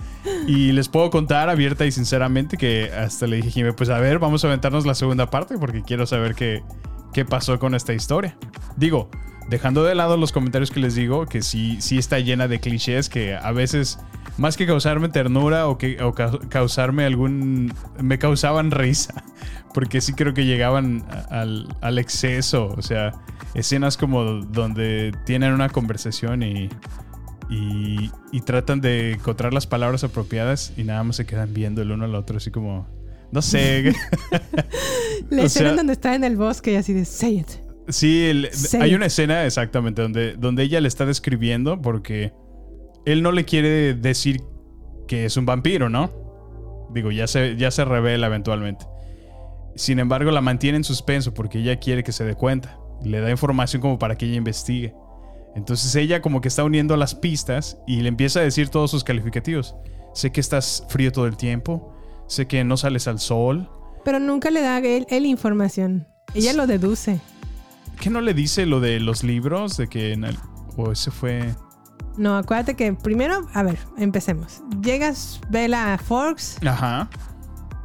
y les puedo contar abierta y sinceramente que hasta le dije Jimé, pues a ver, vamos a aventarnos la segunda parte porque quiero saber qué, qué pasó con esta historia. Digo, dejando de lado los comentarios que les digo, que sí, sí está llena de clichés que a veces, más que causarme ternura o, que, o ca- causarme algún... me causaban risa, porque sí creo que llegaban al, al exceso, o sea, escenas como donde tienen una conversación y, y, y tratan de encontrar las palabras apropiadas y nada más se quedan viendo el uno al otro, así como... No sé. La escena sea- en donde está en el bosque y así de, say it. Sí, el- Sí. hay una escena exactamente donde, donde ella le está describiendo porque él no le quiere decir que es un vampiro, ¿no? Digo, ya se, ya se revela eventualmente. Sin embargo, la mantiene en suspenso porque ella quiere que se dé cuenta. Le da información como para que ella investigue. Entonces ella como que está uniendo las pistas y le empieza a decir todos sus calificativos. Sé que estás frío todo el tiempo. Sé que no sales al sol. Pero nunca le da él, él información. Ella lo deduce. ¿Qué no le dice lo de los libros? De que en el- o ese fue... No, acuérdate que primero, a ver, empecemos. Llegas, Bella Forks, Ajá.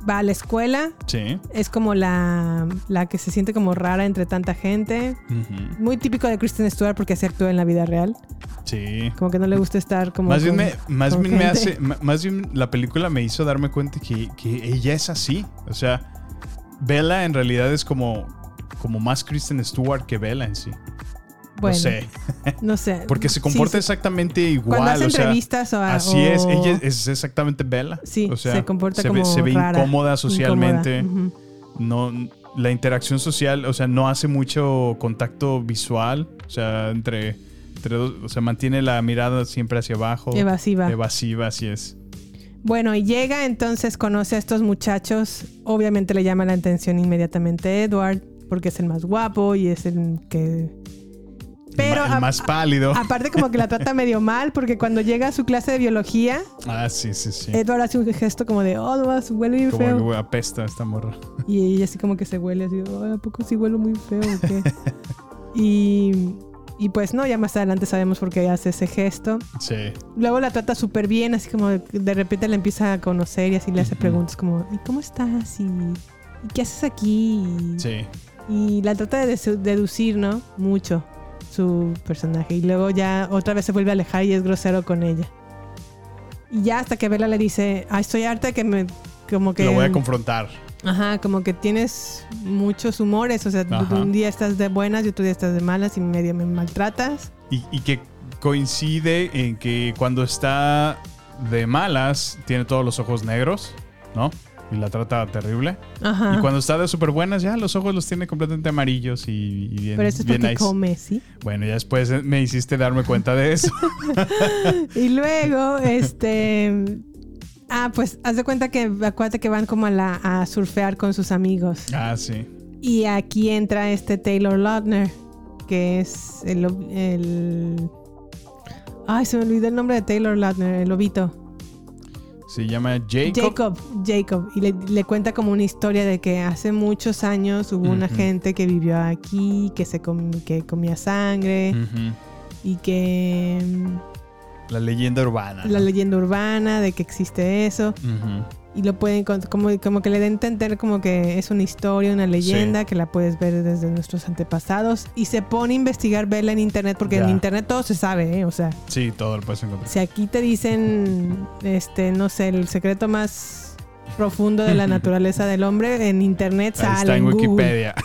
Va a la escuela, Sí. es como la, la que se siente como rara entre tanta gente. Muy típico de Kristen Stewart porque se actúa en la vida real. Sí. Como que no le gusta estar como. Más bien, me, más bien me hace. Más bien la película me hizo darme cuenta que, que ella es así. O sea, Bella en realidad es como, como más Kristen Stewart que Bella en sí. Bueno, no sé. No sé. Porque se comporta Sí, exactamente igual. Cuando hace o sea, entrevistas o a- así es. Ella es exactamente Bella. Sí, o sea, se comporta se ve, como se ve rara, incómoda socialmente. incómoda. No, la interacción social, o sea, no hace mucho contacto visual. O sea, entre, entre dos, o sea, mantiene la mirada siempre hacia abajo. Evasiva. Evasiva, así es. Bueno, y llega entonces, conoce a estos muchachos. Obviamente le llama la atención inmediatamente Edward, porque es el más guapo y es el que. Pero el a- más pálido. aparte, como que la trata medio mal, porque cuando llega a su clase de biología, Ah, sí, sí, sí. Edward hace un gesto como de, oh, no, huele bien Como feo. que güey, apesta esta morra. Y ella así como que se huele así, "Ay, ¿a poco sí huelo muy feo o qué? y, y pues no, ya más adelante sabemos por qué hace ese gesto. Sí. Luego la trata súper bien, así como de, de repente la empieza a conocer y así le hace preguntas como, ¿y cómo estás? ¿Y, ¿y qué haces aquí? Y, Sí. y la trata de deducir, ¿no? Mucho su personaje. Y luego ya otra vez se vuelve a alejar y es grosero con ella. Y ya hasta que Bella le dice, ah, estoy harta que me... Como que... Lo voy a confrontar. Ajá, como que tienes muchos humores, o sea, Ajá. un día estás de buenas y otro día estás de malas y medio me maltratas. Y, y que coincide en que cuando está de malas, tiene todos los ojos negros, ¿no? Y la trata terrible. Ajá. Y cuando está de súper buenas, ya los ojos los tiene completamente amarillos y, y bien, Pero eso es bien porque nice. come, ¿sí? Bueno, ya después me hiciste darme cuenta de eso. Y luego, este... Ah, pues haz de cuenta que acuérdate que van como a, la, a surfear con sus amigos. ah, sí. Y aquí entra este Taylor Lautner, que es el, el... Ay, se me olvidó el nombre de Taylor Lautner, el lobito. Se llama Jacob. Jacob, Jacob. Y le, le cuenta como una historia de que hace muchos años hubo una gente que vivió aquí, que, se com- que comía sangre y que mm, La leyenda urbana. la leyenda urbana de que existe eso. Ujú. Y lo pueden como, como que le den a entender como que es una historia, una leyenda que la puedes ver desde nuestros antepasados. Y se pone a investigar verla en internet, porque en internet todo se sabe, ¿eh? O sea, Sí, todo lo puedes encontrar. si aquí te dicen, este, no sé, el secreto más profundo de la naturaleza del hombre, en internet Ahí sale. está en. Wikipedia.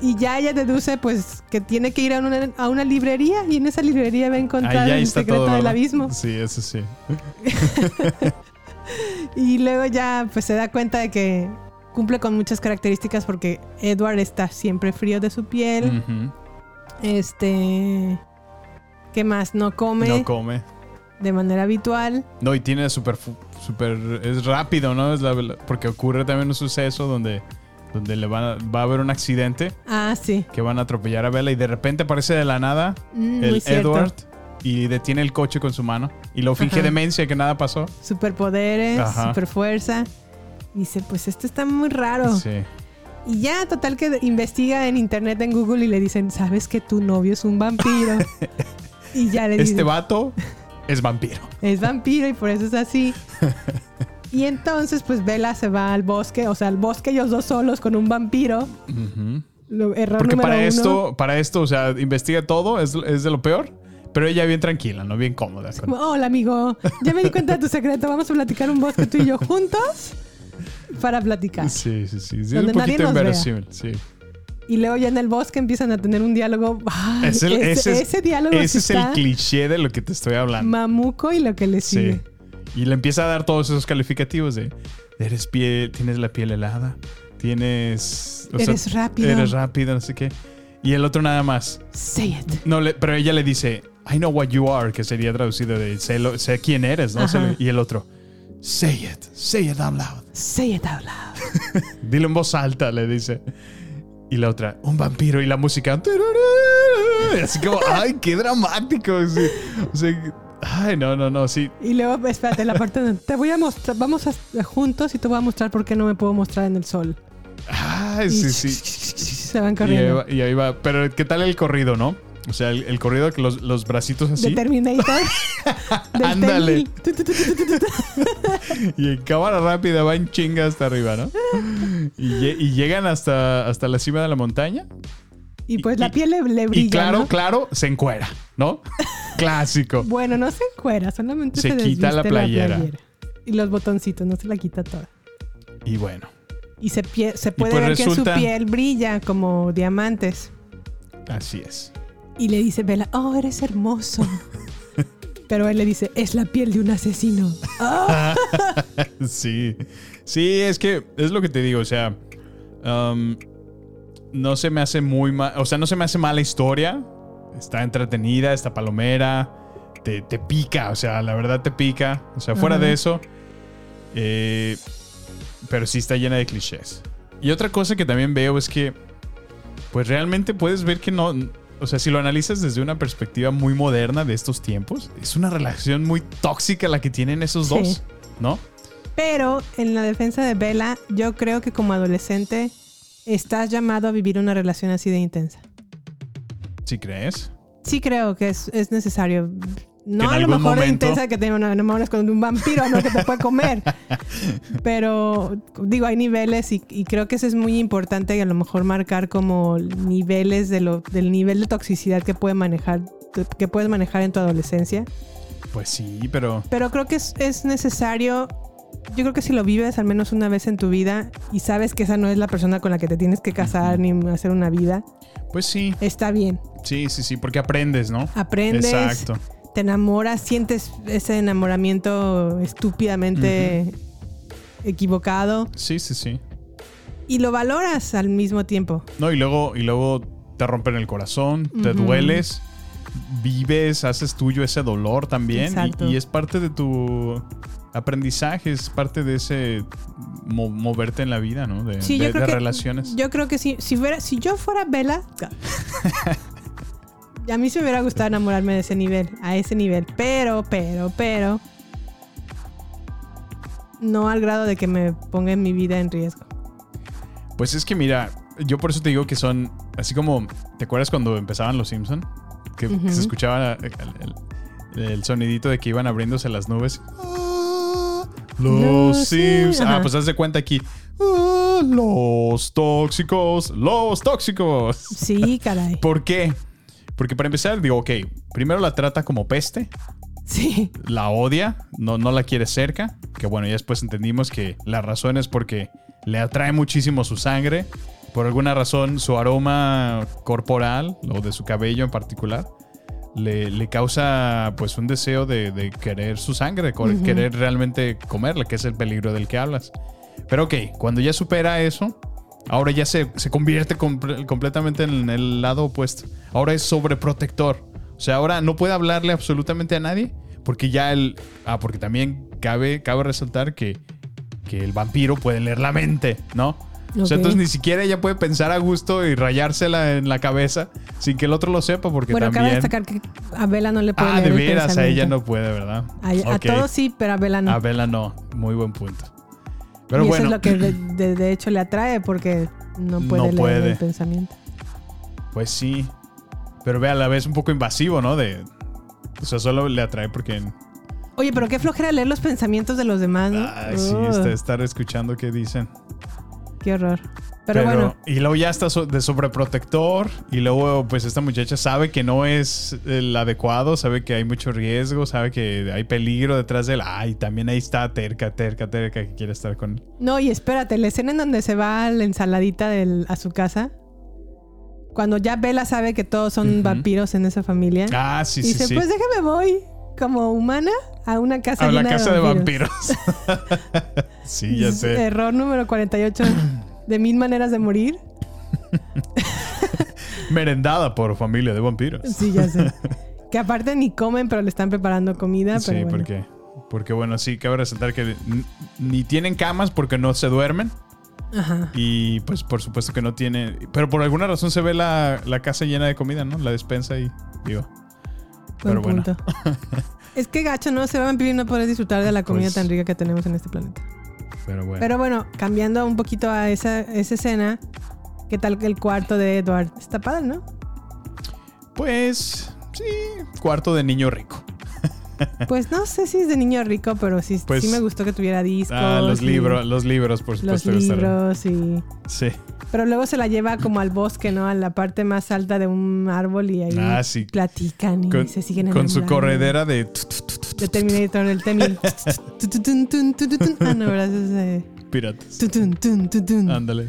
Y ya ella deduce, pues, que tiene que ir a una, a una librería y en esa librería va a encontrar el secreto todo. del abismo. Sí, eso sí. Y luego ya pues se da cuenta de que cumple con muchas características porque Edward está siempre frío de su piel. Este... ¿Qué más? No come No come. de manera habitual. No, y tiene súper, súper, es rápido, ¿no? Es la- porque ocurre también un suceso donde, donde le van a- va a haber un accidente Ah, sí. que van a atropellar a Bella y de repente aparece de la nada Mm, el. Edward y detiene el coche con su mano y lo finge Ajá. demencia que nada pasó. Superpoderes, Ajá. super fuerza. Dice, pues esto está muy raro. Sí. Y ya, total que investiga en internet, en Google y le dicen, ¿sabes que tu novio es un vampiro? y ya le Este dicen, vato es vampiro. es vampiro y por eso es así. y entonces, pues Bella se va al bosque, o sea, al bosque ellos dos solos con un vampiro. Lo- error Porque para uno. esto, para esto, o sea, investiga todo, es, es de lo peor, pero ella bien tranquila, ¿no? Bien cómoda. con- Hola, amigo. Ya me di cuenta de tu secreto. Vamos a platicar un bosque tú y yo juntos para platicar. Sí, sí, sí. sí, es un poquito inverosímil, sí. Y luego ya en el bosque empiezan a tener un diálogo. Ay, Es el- ese, ese es, ese diálogo sí ese es el cliché de lo que te estoy hablando. mamuco y lo que le Sí. sigue. Y le empieza a dar todos esos calificativos de eres piel, tienes la piel helada, tienes o sea, Eres rápido. Eres rápido, no sé qué. Y el otro nada más. Say it. No, le- pero ella le dice, I know what you are, que sería traducido de sé, lo- sé quién eres, ¿no? Ajá. Y el otro, say it, say it out loud. Say it out loud. Dile en voz alta, le dice. Y la otra, un vampiro y la música. Así como, ay, qué dramático. sí. O sea, ay, no, no, no, sí. Y luego, espérate, la parte donde te voy a mostrar. Vamos a, juntos y te voy a mostrar por qué no me puedo mostrar en el sol. Ay, sí, sí. Se van Y ahí, corriendo. va, y ahí va. Pero, ¿qué tal el corrido, no? O sea, el, el corrido que los, los bracitos De así. Terminator. Del Ándale. Y en cámara rápida va en chinga hasta arriba, ¿no? Y, lle- y llegan hasta, hasta la cima de la montaña. Y pues la piel le, le brilla. y claro, ¿no? claro, se encuera, ¿no? Clásico. Bueno, no se encuera, solamente Se se, quita la playera. Y los botoncitos, no se la quita toda. Y bueno, Y se, pie- se puede pues ver que su piel brilla como diamantes. así es. Y le dice Bella, oh, eres hermoso. Pero él le dice, es la piel de un asesino. Sí. Sí, es que es lo que te digo, o sea, um, no se me hace muy mal, o sea, no se me hace mala historia. Está entretenida, está palomera, te, te pica, o sea, la verdad te pica. O sea, fuera Ajá. de eso, eh, pero sí está llena de clichés. Y otra cosa que también veo es que, pues realmente puedes ver que no, o sea, si lo analizas desde una perspectiva muy moderna de estos tiempos, es una relación muy tóxica la que tienen esos Sí. dos, ¿no? Pero en la defensa de Bella, yo creo que como adolescente estás llamado a vivir una relación así de intensa. ¿Sí crees? Sí creo que es, es necesario. No a lo mejor momento- intensa que te enamoras con un vampiro, no que te puede comer. Pero digo, hay niveles y, y creo que eso es muy importante y a lo mejor marcar como niveles de lo, del nivel de toxicidad que puede manejar, que puedes manejar en tu adolescencia. Pues sí, pero Pero creo que es, es necesario. Yo creo que si lo vives al menos una vez en tu vida y sabes que esa no es la persona con la que te tienes que casar ni hacer una vida, pues sí, está bien. sí, sí, sí, porque aprendes, ¿no? Aprendes, Exacto. Te enamoras, sientes ese enamoramiento estúpidamente equivocado Sí, sí, sí. y lo valoras al mismo tiempo. No, y luego, y luego te rompen el corazón, te dueles, vives, haces tuyo ese dolor también. Y, y es parte de tu aprendizaje, es parte de ese mo- moverte en la vida, ¿no? De, Sí, de- yo creo de que relaciones. Yo creo que si, si, fuera, si yo fuera Bella, a mí se me hubiera gustado enamorarme de ese nivel, a ese nivel. Pero, pero, pero, no al grado de que me ponga mi vida en riesgo. Pues es que mira, yo por eso te digo que son así como, ¿te acuerdas cuando empezaban los Simpson? Que se escuchaba el, el- el sonidito de que iban abriéndose las nubes. Los Sims. Sim- Ah, pues haz de cuenta aquí. Los tóxicos, los tóxicos. Sí, caray. ¿Por qué? Porque para empezar, digo, ok, primero la trata como peste. Sí. La odia, no, no la quiere cerca. Que bueno, ya después entendimos que la razón es porque le atrae muchísimo su sangre. Por alguna razón, su aroma corporal, o de su cabello en particular, le, le causa pues un deseo de, de querer su sangre, co- Ujú. querer realmente comerla, que es el peligro del que hablas. Pero ok, cuando ya supera eso, ahora ya se, se convierte comple- completamente en el lado opuesto. Ahora es sobreprotector. O sea, ahora no puede hablarle absolutamente a nadie porque ya el... Ah, porque también cabe, cabe resaltar que, que el vampiro puede leer la mente, ¿no? O sea, entonces ni siquiera ella puede pensar a gusto y rayársela en la cabeza sin que el otro lo sepa porque bueno, cabe también... destacar que a Bella no le puede Ah, leer de el veras, a pensamiento. ella no puede, ¿verdad? A, a Ok. todos sí, pero a Bella no. A Bella no. Muy buen punto. Pero y bueno. eso es lo que de, de- de hecho le atrae porque no puede No leer puede. el pensamiento. Pues sí. Pero ve a la vez un poco invasivo, ¿no? De. O sea, solo le atrae porque. Oye, pero qué flojera leer los pensamientos de los demás, ¿no? Ay, sí, estar escuchando qué dicen. Qué horror. Pero, bueno, Y luego ya está so- de sobreprotector. Y luego, pues, esta muchacha sabe que no es el adecuado, sabe que hay mucho riesgo, sabe que hay peligro detrás de él. Ay, también ahí está terca, terca, terca, que quiere estar con él. no, y espérate, la escena en donde se va a la ensaladita del- a su casa, cuando ya Bella sabe que todos son vampiros en esa familia, Ah, sí, sí, dice, sí. pues déjame voy como humana a una casa A la casa de vampiros. vampiros. sí, ya sé. Error número 48 de mil maneras de morir. Merendada por familia de vampiros. Sí, ya sé. que aparte ni comen, pero le están preparando comida. Sí, bueno. porque, porque bueno, sí, cabe resaltar que ni tienen camas porque no se duermen. Ajá. Y pues por supuesto que no tienen... Pero por alguna razón se ve la, la casa llena de comida, ¿no? La despensa y digo... Buen pero bueno. es que gacho, ¿no? Se va a y no poder disfrutar de la comida Pues- tan rica que tenemos en este planeta. Pero bueno. Pero bueno, cambiando un poquito a esa, esa escena, ¿qué tal el cuarto de Edward? Está padre, ¿no? Pues sí, cuarto de niño rico. Pues no sé si es de niño rico, pero sí, Pues- sí me gustó que tuviera discos. Ah, los libros, los libros, por Los supuesto. estarán. libros y... Sí. Pero luego se la lleva como al bosque, ¿no? A la parte más alta de un árbol y ahí Ah, sí. platican y Con, se siguen con su corredera de... De Terminator, el tututun. Ah, no, ¿verdad? Ese es de... Piratas. Ándale.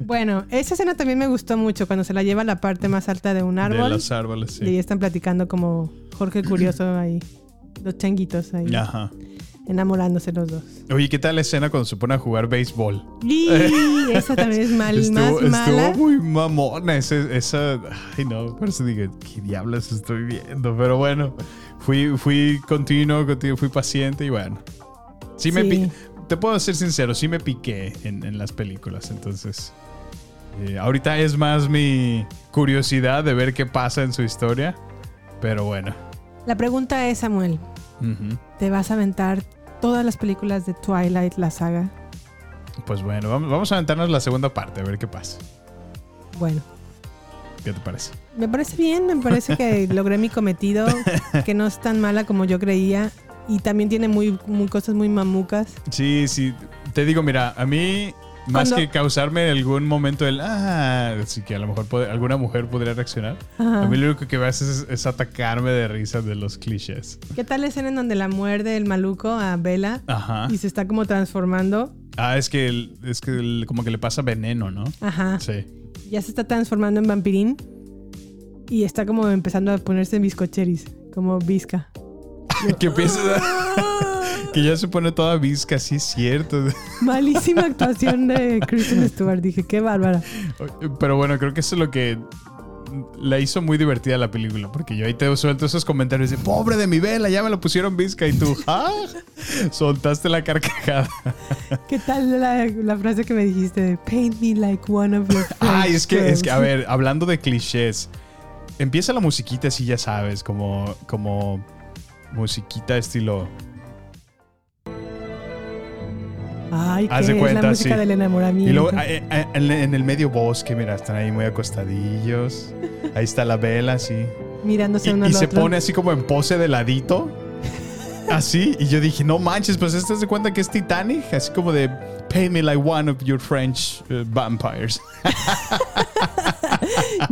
Bueno, esa escena también me gustó mucho cuando se la lleva a la parte más alta de un árbol. De los árboles, sí. Y están platicando como Jorge Curioso ahí. Los changuitos ahí. Ajá. Enamorándose los dos. Oye, ¿qué tal la escena cuando se pone a jugar béisbol? Y esa también es mal, estuvo, más estuvo mala. muy mamona ese- esa. Ay, no, por eso dije, ¿qué diablos estoy viendo? Pero bueno, fui, fui continuo, continuo, fui paciente y bueno. Sí, me Sí. pi- Te puedo ser sincero, sí me piqué en, en las películas, entonces. Eh, ahorita es más mi curiosidad de ver qué pasa en su historia. Pero bueno. La pregunta es, Samuel. ¿te vas a aventar todas las películas de Twilight, la saga? Pues bueno, vamos, vamos a aventarnos la segunda parte, a ver qué pasa. Bueno, ¿Qué te parece? me parece bien, me parece que logré mi cometido, que no es tan mala como yo creía. Y también tiene muy, muy cosas muy mamucas. Sí, sí. Te digo, mira, a mí, más Cuando- que causarme algún momento el. Ah, sí que a lo mejor puede- alguna mujer podría reaccionar. Ajá. A mí lo único que me hace es, es atacarme de risa de los clichés. ¿Qué tal la escena en donde la muerde el maluco a Bella Ajá. y se está como transformando? Ah, es que, el- es que el- como que le pasa veneno, ¿no? Ajá. Sí. Ya se está transformando en vampirín y está como empezando a ponerse en bizcocheris, como visca. que empieza Que ya se pone toda visca, sí es cierto. Malísima actuación de Kristen Stewart. Dije, qué bárbara. Pero bueno, creo que eso es lo que la hizo muy divertida la película. Porque yo ahí te suelto esos comentarios de pobre de mi vela, ya me lo pusieron visca. Y tú, ¡ah! Soltaste la carcajada. ¿Qué tal la, la frase que me dijiste de paint me like one of your Ay, es que, es que, a girls"? ver, hablando de clichés, empieza la musiquita así, ya sabes, como, como musiquita estilo. Ay, Haz de es cuenta, la música sí. del enamoramiento. Y luego eh, eh, en, el medio bosque, mira, están ahí muy acostadillos. Ahí está la vela, así. mirándose Y, uno y al se otro. pone así como en pose de ladito. Así. Y yo dije, no manches, pues ¿te das cuenta que es Titanic? Así como de, pay me like one of your French uh, vampires.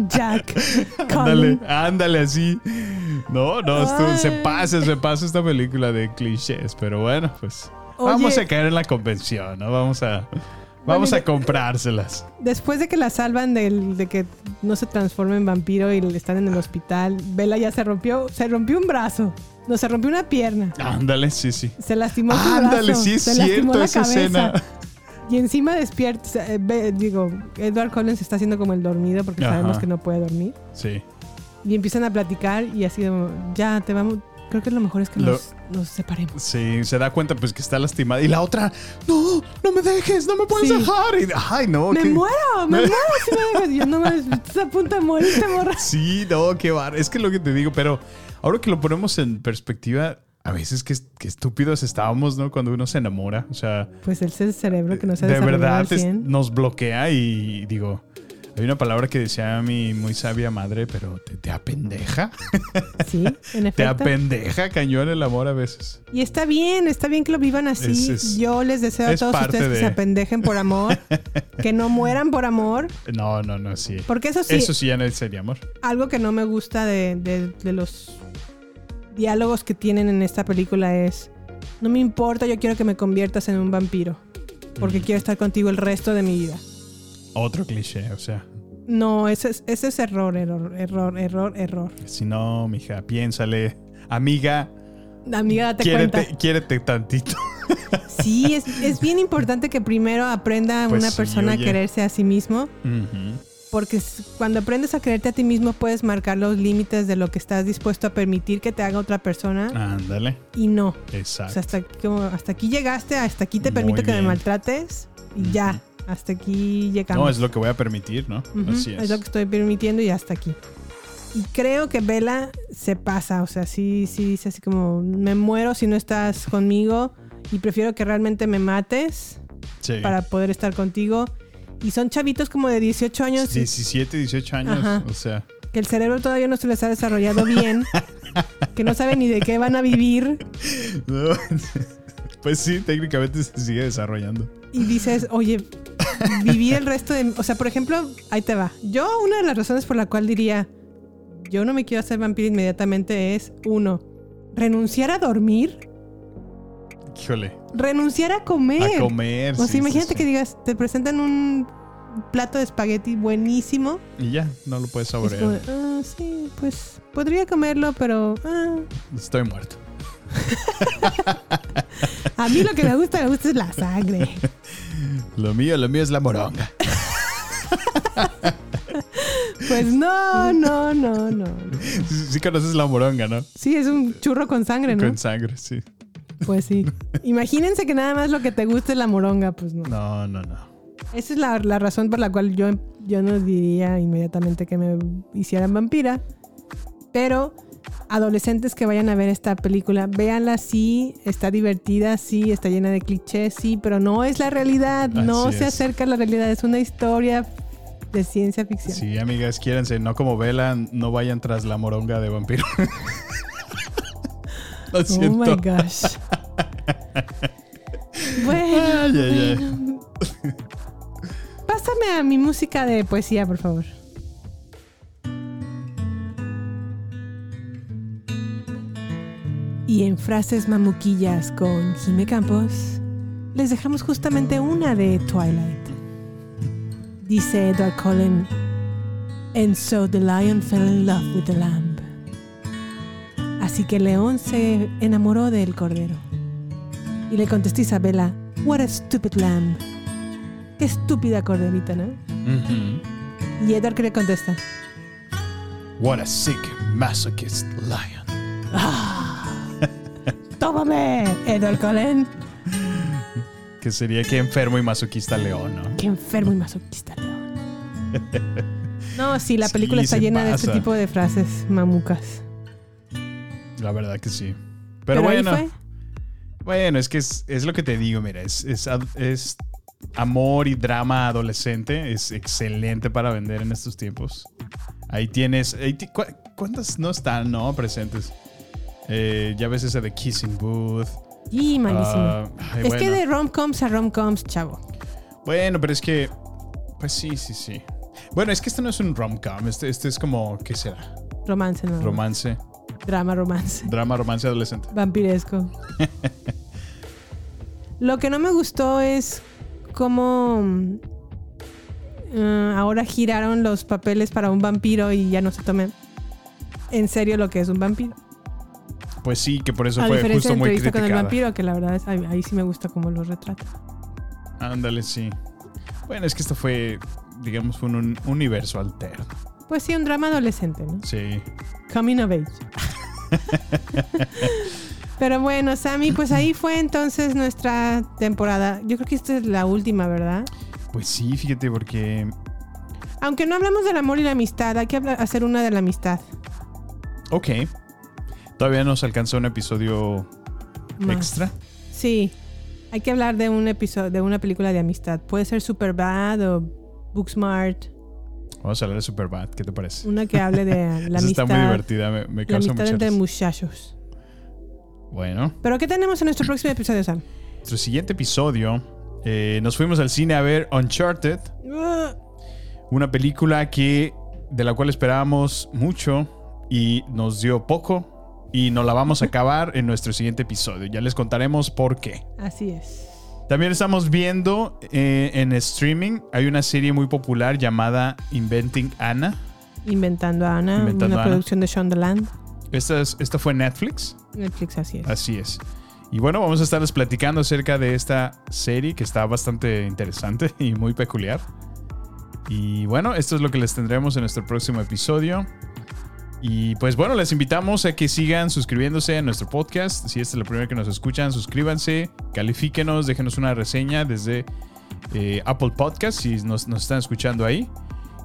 Jack. ándale, ándale así. No, no, esto- se pasa, se pasa esta película de clichés. Pero bueno, pues. Vamos a caer en la convención, ¿no? Vamos a, vamos a comprárselas. Después de que la salvan del- de que no se transforma en vampiro y están en el hospital, Bella ya se rompió, se rompió un brazo, no se rompió una pierna, Ándale, sí, sí. se lastimó su Ándale, brazo, sí es se lastimó cierto la esa cabeza. escena. Y encima despierta, eh, ve- digo, Edward Collins está haciendo como el dormido porque Ajá. sabemos que no puede dormir. Sí. Y empiezan a platicar y así ya te vamos, creo que lo mejor es que Lo- nos, nos separemos. Sí, se da cuenta pues que está lastimada. Y la otra, no, no me dejes, no me puedes Sí. dejar. Y, ay, no. Me qué- muero, me muero si me dejas. Yo no me estás a punto de morirte, morra. Sí, no, qué bar. Es que lo que te digo, pero ahora que lo ponemos en perspectiva, a veces qué, qué estúpidos estábamos, ¿no? Cuando uno se enamora. O sea, Pues el cerebro que no se de verdad al es- 100. nos bloquea y digo, hay una palabra que decía mi muy sabia madre, pero te, te apendeja. Sí, en Te efecto. apendeja cañón el amor a veces. Y está bien, está bien que lo vivan así. Es- es- Yo les deseo a todos ustedes que se apendejen por amor, que no mueran por amor. No, no, no, sí. Porque eso sí- Eso sí ya no sería amor. Algo que no me gusta de, de- de los diálogos que tienen en esta película es, no me importa, yo quiero que me conviertas en un vampiro, porque quiero estar contigo el resto de mi vida. Otro cliché, o sea. No, ese es, ese es error, error, error, error, error. Si no, mija, piénsale. Amiga, Amiga, date quiérete, cuenta. quiérete tantito. Sí, es, es bien importante que primero aprenda Pues una sí, persona oye. a quererse a sí mismo. Porque cuando aprendes a quererte a ti mismo, puedes marcar los límites de lo que estás dispuesto a permitir que te haga otra persona Ándale. y no. Exacto. O sea, hasta, como, hasta aquí llegaste, hasta aquí te permito que me maltrates y ya. Hasta aquí llegamos. No, es lo que voy a permitir, ¿no? Así es. lo que estoy permitiendo y hasta aquí. Y creo que Bella se pasa, o sea, sí, sí dice así como, me muero si no estás conmigo y prefiero que realmente me mates Sí. para poder estar contigo. Y son chavitos como de 18 años 17, 18 años. Ajá. O sea, que el cerebro todavía no se les ha desarrollado bien, que no saben ni de qué van a vivir no, pues sí, técnicamente se sigue desarrollando. y dices, oye, vivir el resto de... O sea, por ejemplo, ahí te va. Yo una de las razones por la cual diría, yo no me quiero hacer vampiro inmediatamente es, uno, renunciar a dormir, Híjole. renunciar a comer. A comer. O sea, sí, imagínate sí. que digas, te presentan un plato de espagueti buenísimo. Y ya, no lo puedes como, saborear. ah, sí, pues podría comerlo, pero... ah, Estoy muerto. a mí lo que me gusta, me gusta es la sangre. Lo mío, lo mío es la moronga. Pues no, no, no, no. Sí, sí conoces la moronga, ¿no? Sí, es un churro con sangre, ¿no? Con sangre, sí. Pues sí. Imagínense que nada más lo que te gusta es la moronga, pues no. No, no, no. Esa es la, la razón por la cual yo, yo no diría inmediatamente que me hicieran vampira. Pero adolescentes que vayan a ver esta película, véanla, sí, está divertida, sí, está llena de clichés, sí, pero no es la realidad, no se acerca a la realidad, es una historia de ciencia ficción. Sí, amigas, quiéranse, no como Vela, no vayan tras la moronga de vampiro. Lo Oh siento. my gosh. Bueno, Ay, ay, ay. bueno. Pásame a mi música de poesía, por favor. Y en frases mamuquillas con Jime Campos, les dejamos justamente una de Twilight. Dice Edward Cullen, And so the lion fell in love with the lamb. Así que el león se enamoró del cordero. Y le contestó Isabela, What a stupid lamb. Qué estúpida corderita, ¿no? Y Edward que le contesta, What a sick masochist lion. ¡Tómame, Edward Cullen! Que sería que enfermo y masoquista león, ¿no? Qué enfermo y masoquista león. No, sí, la Sí, película está llena de este tipo de frases mamucas. La verdad que sí. Pero, Pero bueno. Bueno, es que es, es lo que te digo, mira, es, es, ad- es amor y drama adolescente. Es excelente para vender en estos tiempos. Ahí tienes. ahí ti- ¿cu- ¿Cuántas no están, no? Presentes. Eh, ya ves ese de Kissing Booth. Y malísimo. Ah, ay, es que de rom-coms a rom-coms, chavo. Bueno, pero es que. Pues sí, sí, sí. Bueno, es que este no es un rom-com. Este, este es como. ¿Qué será? Romance, no. Romance. Drama, romance. Drama, romance adolescente. Vampiresco. Lo que no me gustó es cómo eh, ahora giraron los papeles para un vampiro y ya no se tomen en serio lo que es un vampiro. Pues sí, que por eso A fue justo de muy entrevista con el criticada. vampiro, que la verdad es, ahí, ahí sí me gusta cómo lo retrata. Ándale, sí. Bueno, es que esto fue, digamos, fue un universo alterno. Pues sí, un drama adolescente, ¿no? Sí. Coming of age. Pero bueno, Sammy, pues ahí fue entonces nuestra temporada. Yo creo que esta es la última, ¿verdad? Pues sí, fíjate, porque. Aunque no hablamos del amor y la amistad, hay que hacer una de la amistad. Ok. Todavía nos alcanzó un episodio Más. extra. Sí, hay que hablar de un episodio, de una película de amistad. Puede ser Superbad o Booksmart, Vamos a hablar de Superbad, ¿qué te parece? una que hable de la Esa amistad. está muy divertida, me, me la causa amistad entre muchachos. Bueno, Pero ¿qué tenemos en nuestro próximo episodio, Sam? nuestro siguiente episodio, eh, nos fuimos al cine a ver Uncharted, una película que de la cual esperábamos mucho y nos dio poco y nos la vamos a acabar en nuestro siguiente episodio. Ya les contaremos por qué. Así es. También estamos viendo eh, en streaming, hay una serie muy popular llamada Inventing Anna. Inventando a Ana, Inventando una producción de Shondaland. Esta, es- esta fue Netflix. Netflix, así es. Así es. Y bueno, vamos a estarles platicando acerca de esta serie que está bastante interesante y muy peculiar. Y bueno, esto es lo que les tendremos en nuestro próximo episodio. Y pues bueno, les invitamos a que sigan suscribiéndose a nuestro podcast. Si esta es la primera que nos escuchan, suscríbanse, califíquenos, déjenos una reseña desde eh, Apple Podcast si nos, están escuchando ahí.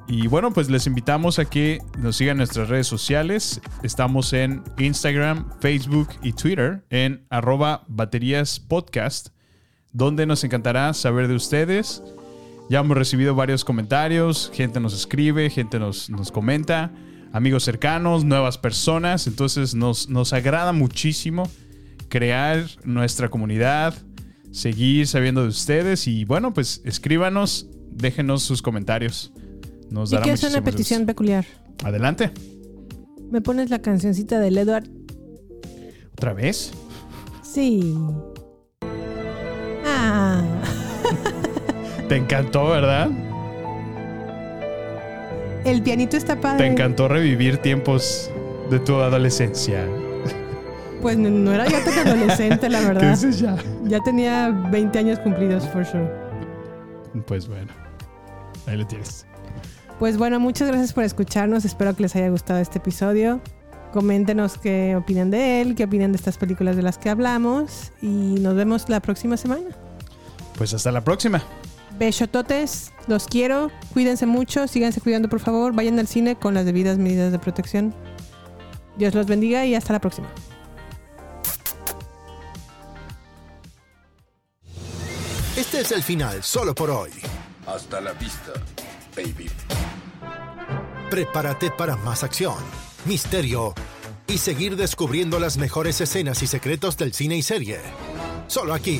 Y bueno, pues les invitamos a que nos sigan en nuestras redes sociales. Estamos en Instagram, Facebook y Twitter en arroba baterías podcast, donde nos encantará saber de ustedes. Ya hemos recibido varios comentarios, gente nos escribe, gente nos, nos comenta, amigos cercanos, nuevas personas. Entonces nos, nos agrada muchísimo crear nuestra comunidad, seguir sabiendo de ustedes y bueno, pues escríbanos, déjenos sus comentarios. Nos Y dará que es una petición gusto. peculiar. Adelante. ¿Me pones la cancioncita del Edward? ¿Otra vez? Sí. Ah. Te encantó, ¿verdad? El pianito está padre. Te encantó revivir tiempos de tu adolescencia. Pues no- no era ya tan adolescente, la ¿Qué verdad. es ya? Ya tenía 20 años cumplidos, for sure. Pues bueno, ahí lo tienes. Pues bueno, muchas gracias por escucharnos. Espero que les haya gustado este episodio. Coméntenos qué opinan de él, qué opinan de estas películas de las que hablamos. Y nos vemos la próxima semana. Pues hasta la próxima. Besototes, los quiero. Cuídense mucho, síganse cuidando por favor. Vayan al cine con las debidas medidas de protección. Dios los bendiga y hasta la próxima. Este es el final solo por hoy. Hasta la vista, baby. Prepárate para más acción, misterio y seguir descubriendo las mejores escenas y secretos del cine y serie. Solo aquí.